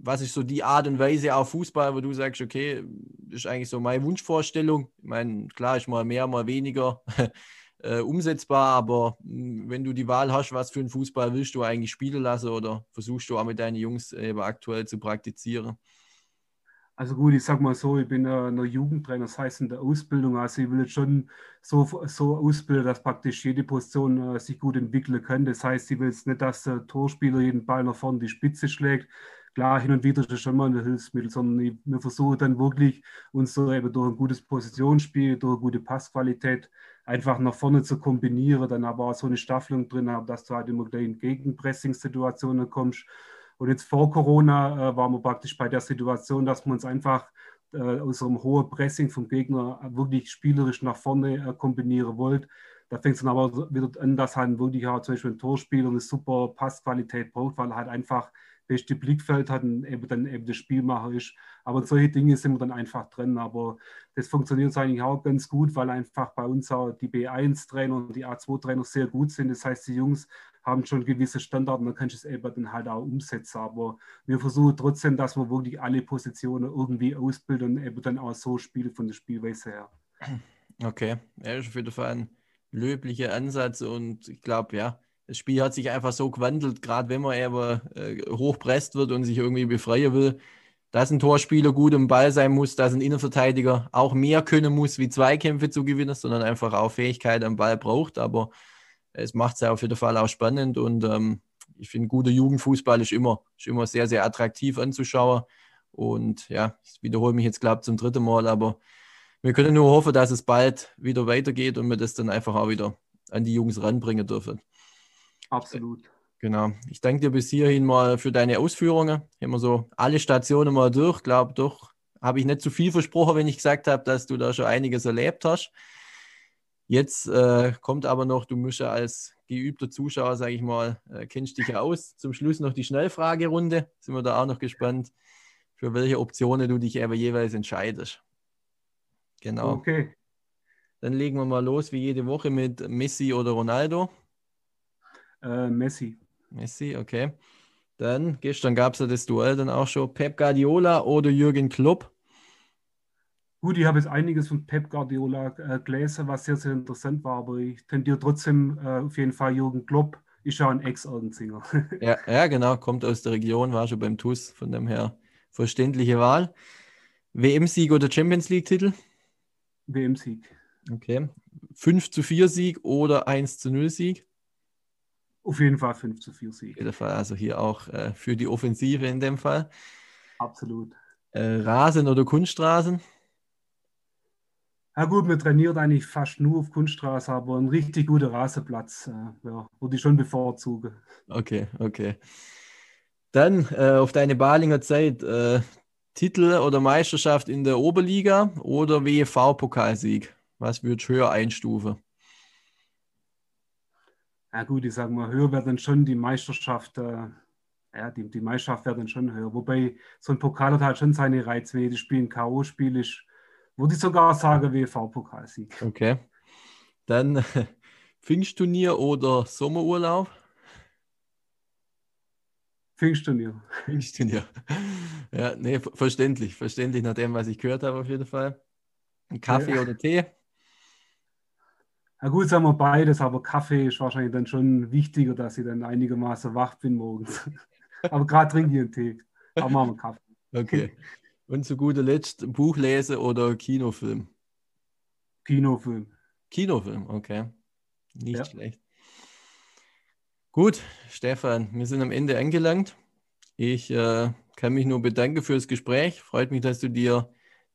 was ist so die Art und Weise auf Fußball, wo du sagst, okay, ist eigentlich so meine Wunschvorstellung. Ich meine, klar ist mal mehr, mal weniger äh, umsetzbar, aber hm, wenn du die Wahl hast, was für einen Fußball willst du eigentlich spielen lassen oder versuchst du auch mit deinen Jungs eben aktuell zu praktizieren? Also gut, ich sag mal so, ich bin ein Jugendtrainer, das heißt in der Ausbildung, also ich will jetzt schon so, so ausbilden, dass praktisch jede Position äh, sich gut entwickeln kann. Das heißt, ich will jetzt nicht, dass der Torspieler jeden Ball nach vorne die Spitze schlägt. Klar, hin und wieder ist schon mal ein Hilfsmittel, sondern ich, wir versuchen dann wirklich, uns so eben durch ein gutes Positionsspiel, durch eine gute Passqualität einfach nach vorne zu kombinieren, dann aber auch so eine Staffelung drin haben, dass du halt immer gleich in Gegenpressing-Situationen kommst und jetzt vor Corona äh, waren wir praktisch bei der Situation, dass wir uns einfach äh, aus hohen Pressing vom Gegner wirklich spielerisch nach vorne äh, kombinieren wollt. Da fängt es dann aber wieder an, dass halt wirklich auch zum Beispiel ein Torspieler eine super Passqualität braucht, weil er halt einfach beste Blickfeld hat und eben dann eben der Spielmacher ist. Aber solche Dinge sind wir dann einfach drin. Aber das funktioniert eigentlich auch ganz gut, weil einfach bei uns auch die B1-Trainer und die A2-Trainer sehr gut sind. Das heißt, die Jungs haben schon gewisse Standards, dann kannst du es eben dann halt auch umsetzen. Aber wir versuchen trotzdem, dass wir wirklich alle Positionen irgendwie ausbilden und eben dann auch so spielen von der Spielweise her. Okay, ja, ist auf jeden Fall ein löblicher Ansatz und ich glaube, ja, das Spiel hat sich einfach so gewandelt, gerade wenn man eben äh, hochpresst wird und sich irgendwie befreien will, dass ein Torspieler gut im Ball sein muss, dass ein Innenverteidiger auch mehr können muss, wie Zweikämpfe zu gewinnen, sondern einfach auch Fähigkeit am Ball braucht. Aber es macht es ja auf jeden Fall auch spannend und ähm, ich finde, guter Jugendfußball ist immer, ist immer sehr, sehr attraktiv anzuschauen. Und ja, ich wiederhole mich jetzt, glaube ich, zum dritten Mal, aber wir können nur hoffen, dass es bald wieder weitergeht und wir das dann einfach auch wieder an die Jungs ranbringen dürfen. Absolut. Genau. Ich danke dir bis hierhin mal für deine Ausführungen. Immer so alle Stationen mal durch. Glaube doch, habe ich nicht zu viel versprochen, wenn ich gesagt habe, dass du da schon einiges erlebt hast. Jetzt äh, kommt aber noch, du musst ja als geübter Zuschauer, sage ich mal, äh, kennst dich ja aus. Zum Schluss noch die Schnellfragerunde. Sind wir da auch noch gespannt, für welche Optionen du dich aber jeweils entscheidest. Genau. Okay. Dann legen wir mal los, wie jede Woche mit Messi oder Ronaldo. Äh, Messi. Messi, okay. Dann, gestern gab es ja das Duell dann auch schon. Pep Guardiola oder Jürgen Klopp? Gut, ich habe jetzt einiges von Pep Guardiola äh, gelesen, was sehr, sehr interessant war, aber ich tendiere trotzdem äh, auf jeden Fall Jürgen Klopp. Ist ja ein Ex-Erdenzinger. ja, ja, genau, kommt aus der Region, war schon beim TUS, von dem her verständliche Wahl. WM-Sieg oder Champions League-Titel? WM-Sieg. Okay. 5 zu 4 Sieg oder 1 zu 0 Sieg? Auf jeden Fall 5 zu 4 Sieg. Auf jeden Fall, also hier auch äh, für die Offensive in dem Fall. Absolut. Äh, Rasen oder Kunststraßen? Ja gut, wir trainieren eigentlich fast nur auf Kunststraße, aber ein richtig guter Rasenplatz äh, ja, würde ich schon bevorzugen. Okay, okay. Dann äh, auf deine Balinger Zeit. Äh, Titel oder Meisterschaft in der Oberliga oder WEV-Pokalsieg? Was würdest du höher einstufen? Ja gut, ich sage mal, höher wäre dann schon die Meisterschaft, äh, ja, die, die Meisterschaft wäre dann schon höher. Wobei so ein Pokal hat halt schon seine Reiz, wie das Spiel ein K.O.-Spiel ist. Würde ich sogar sagen, WV-Pokalsieg. Okay. Dann Pfingstturnier oder Sommerurlaub? Pfingstturnier. Pfingstturnier. Ja, nee, verständlich. Verständlich nach dem, was ich gehört habe, auf jeden Fall. Ein Kaffee ja. oder Tee? Na gut, sagen wir beides, aber Kaffee ist wahrscheinlich dann schon wichtiger, dass ich dann einigermaßen wach bin morgens. aber gerade trinke ich einen Tee. Aber machen wir Kaffee. Okay. Und zu guter Letzt Buch lese oder Kinofilm? Kinofilm. Kinofilm, okay. Nicht ja. schlecht. Gut, Stefan, wir sind am Ende angelangt. Ich äh, kann mich nur bedanken für das Gespräch. Freut mich, dass du dir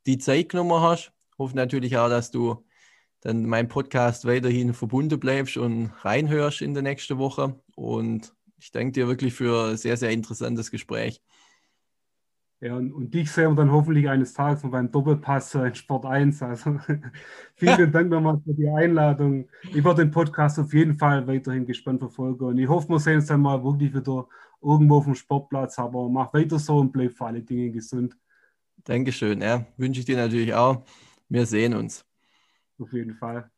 die Zeit genommen hast. Hoffe natürlich auch, dass du dann meinem Podcast weiterhin verbunden bleibst und reinhörst in der nächsten Woche. Und ich danke dir wirklich für ein sehr, sehr interessantes Gespräch. Ja, und, und dich sehen wir dann hoffentlich eines Tages mal beim Doppelpass in Sport 1. Also vielen Dank nochmal für die Einladung. Ich werde den Podcast auf jeden Fall weiterhin gespannt verfolgen. Und ich hoffe, wir sehen uns dann mal wirklich wieder irgendwo auf dem Sportplatz. Aber mach weiter so und bleib vor allen Dingen gesund. Dankeschön. Ja, wünsche ich dir natürlich auch. Wir sehen uns. Auf jeden Fall.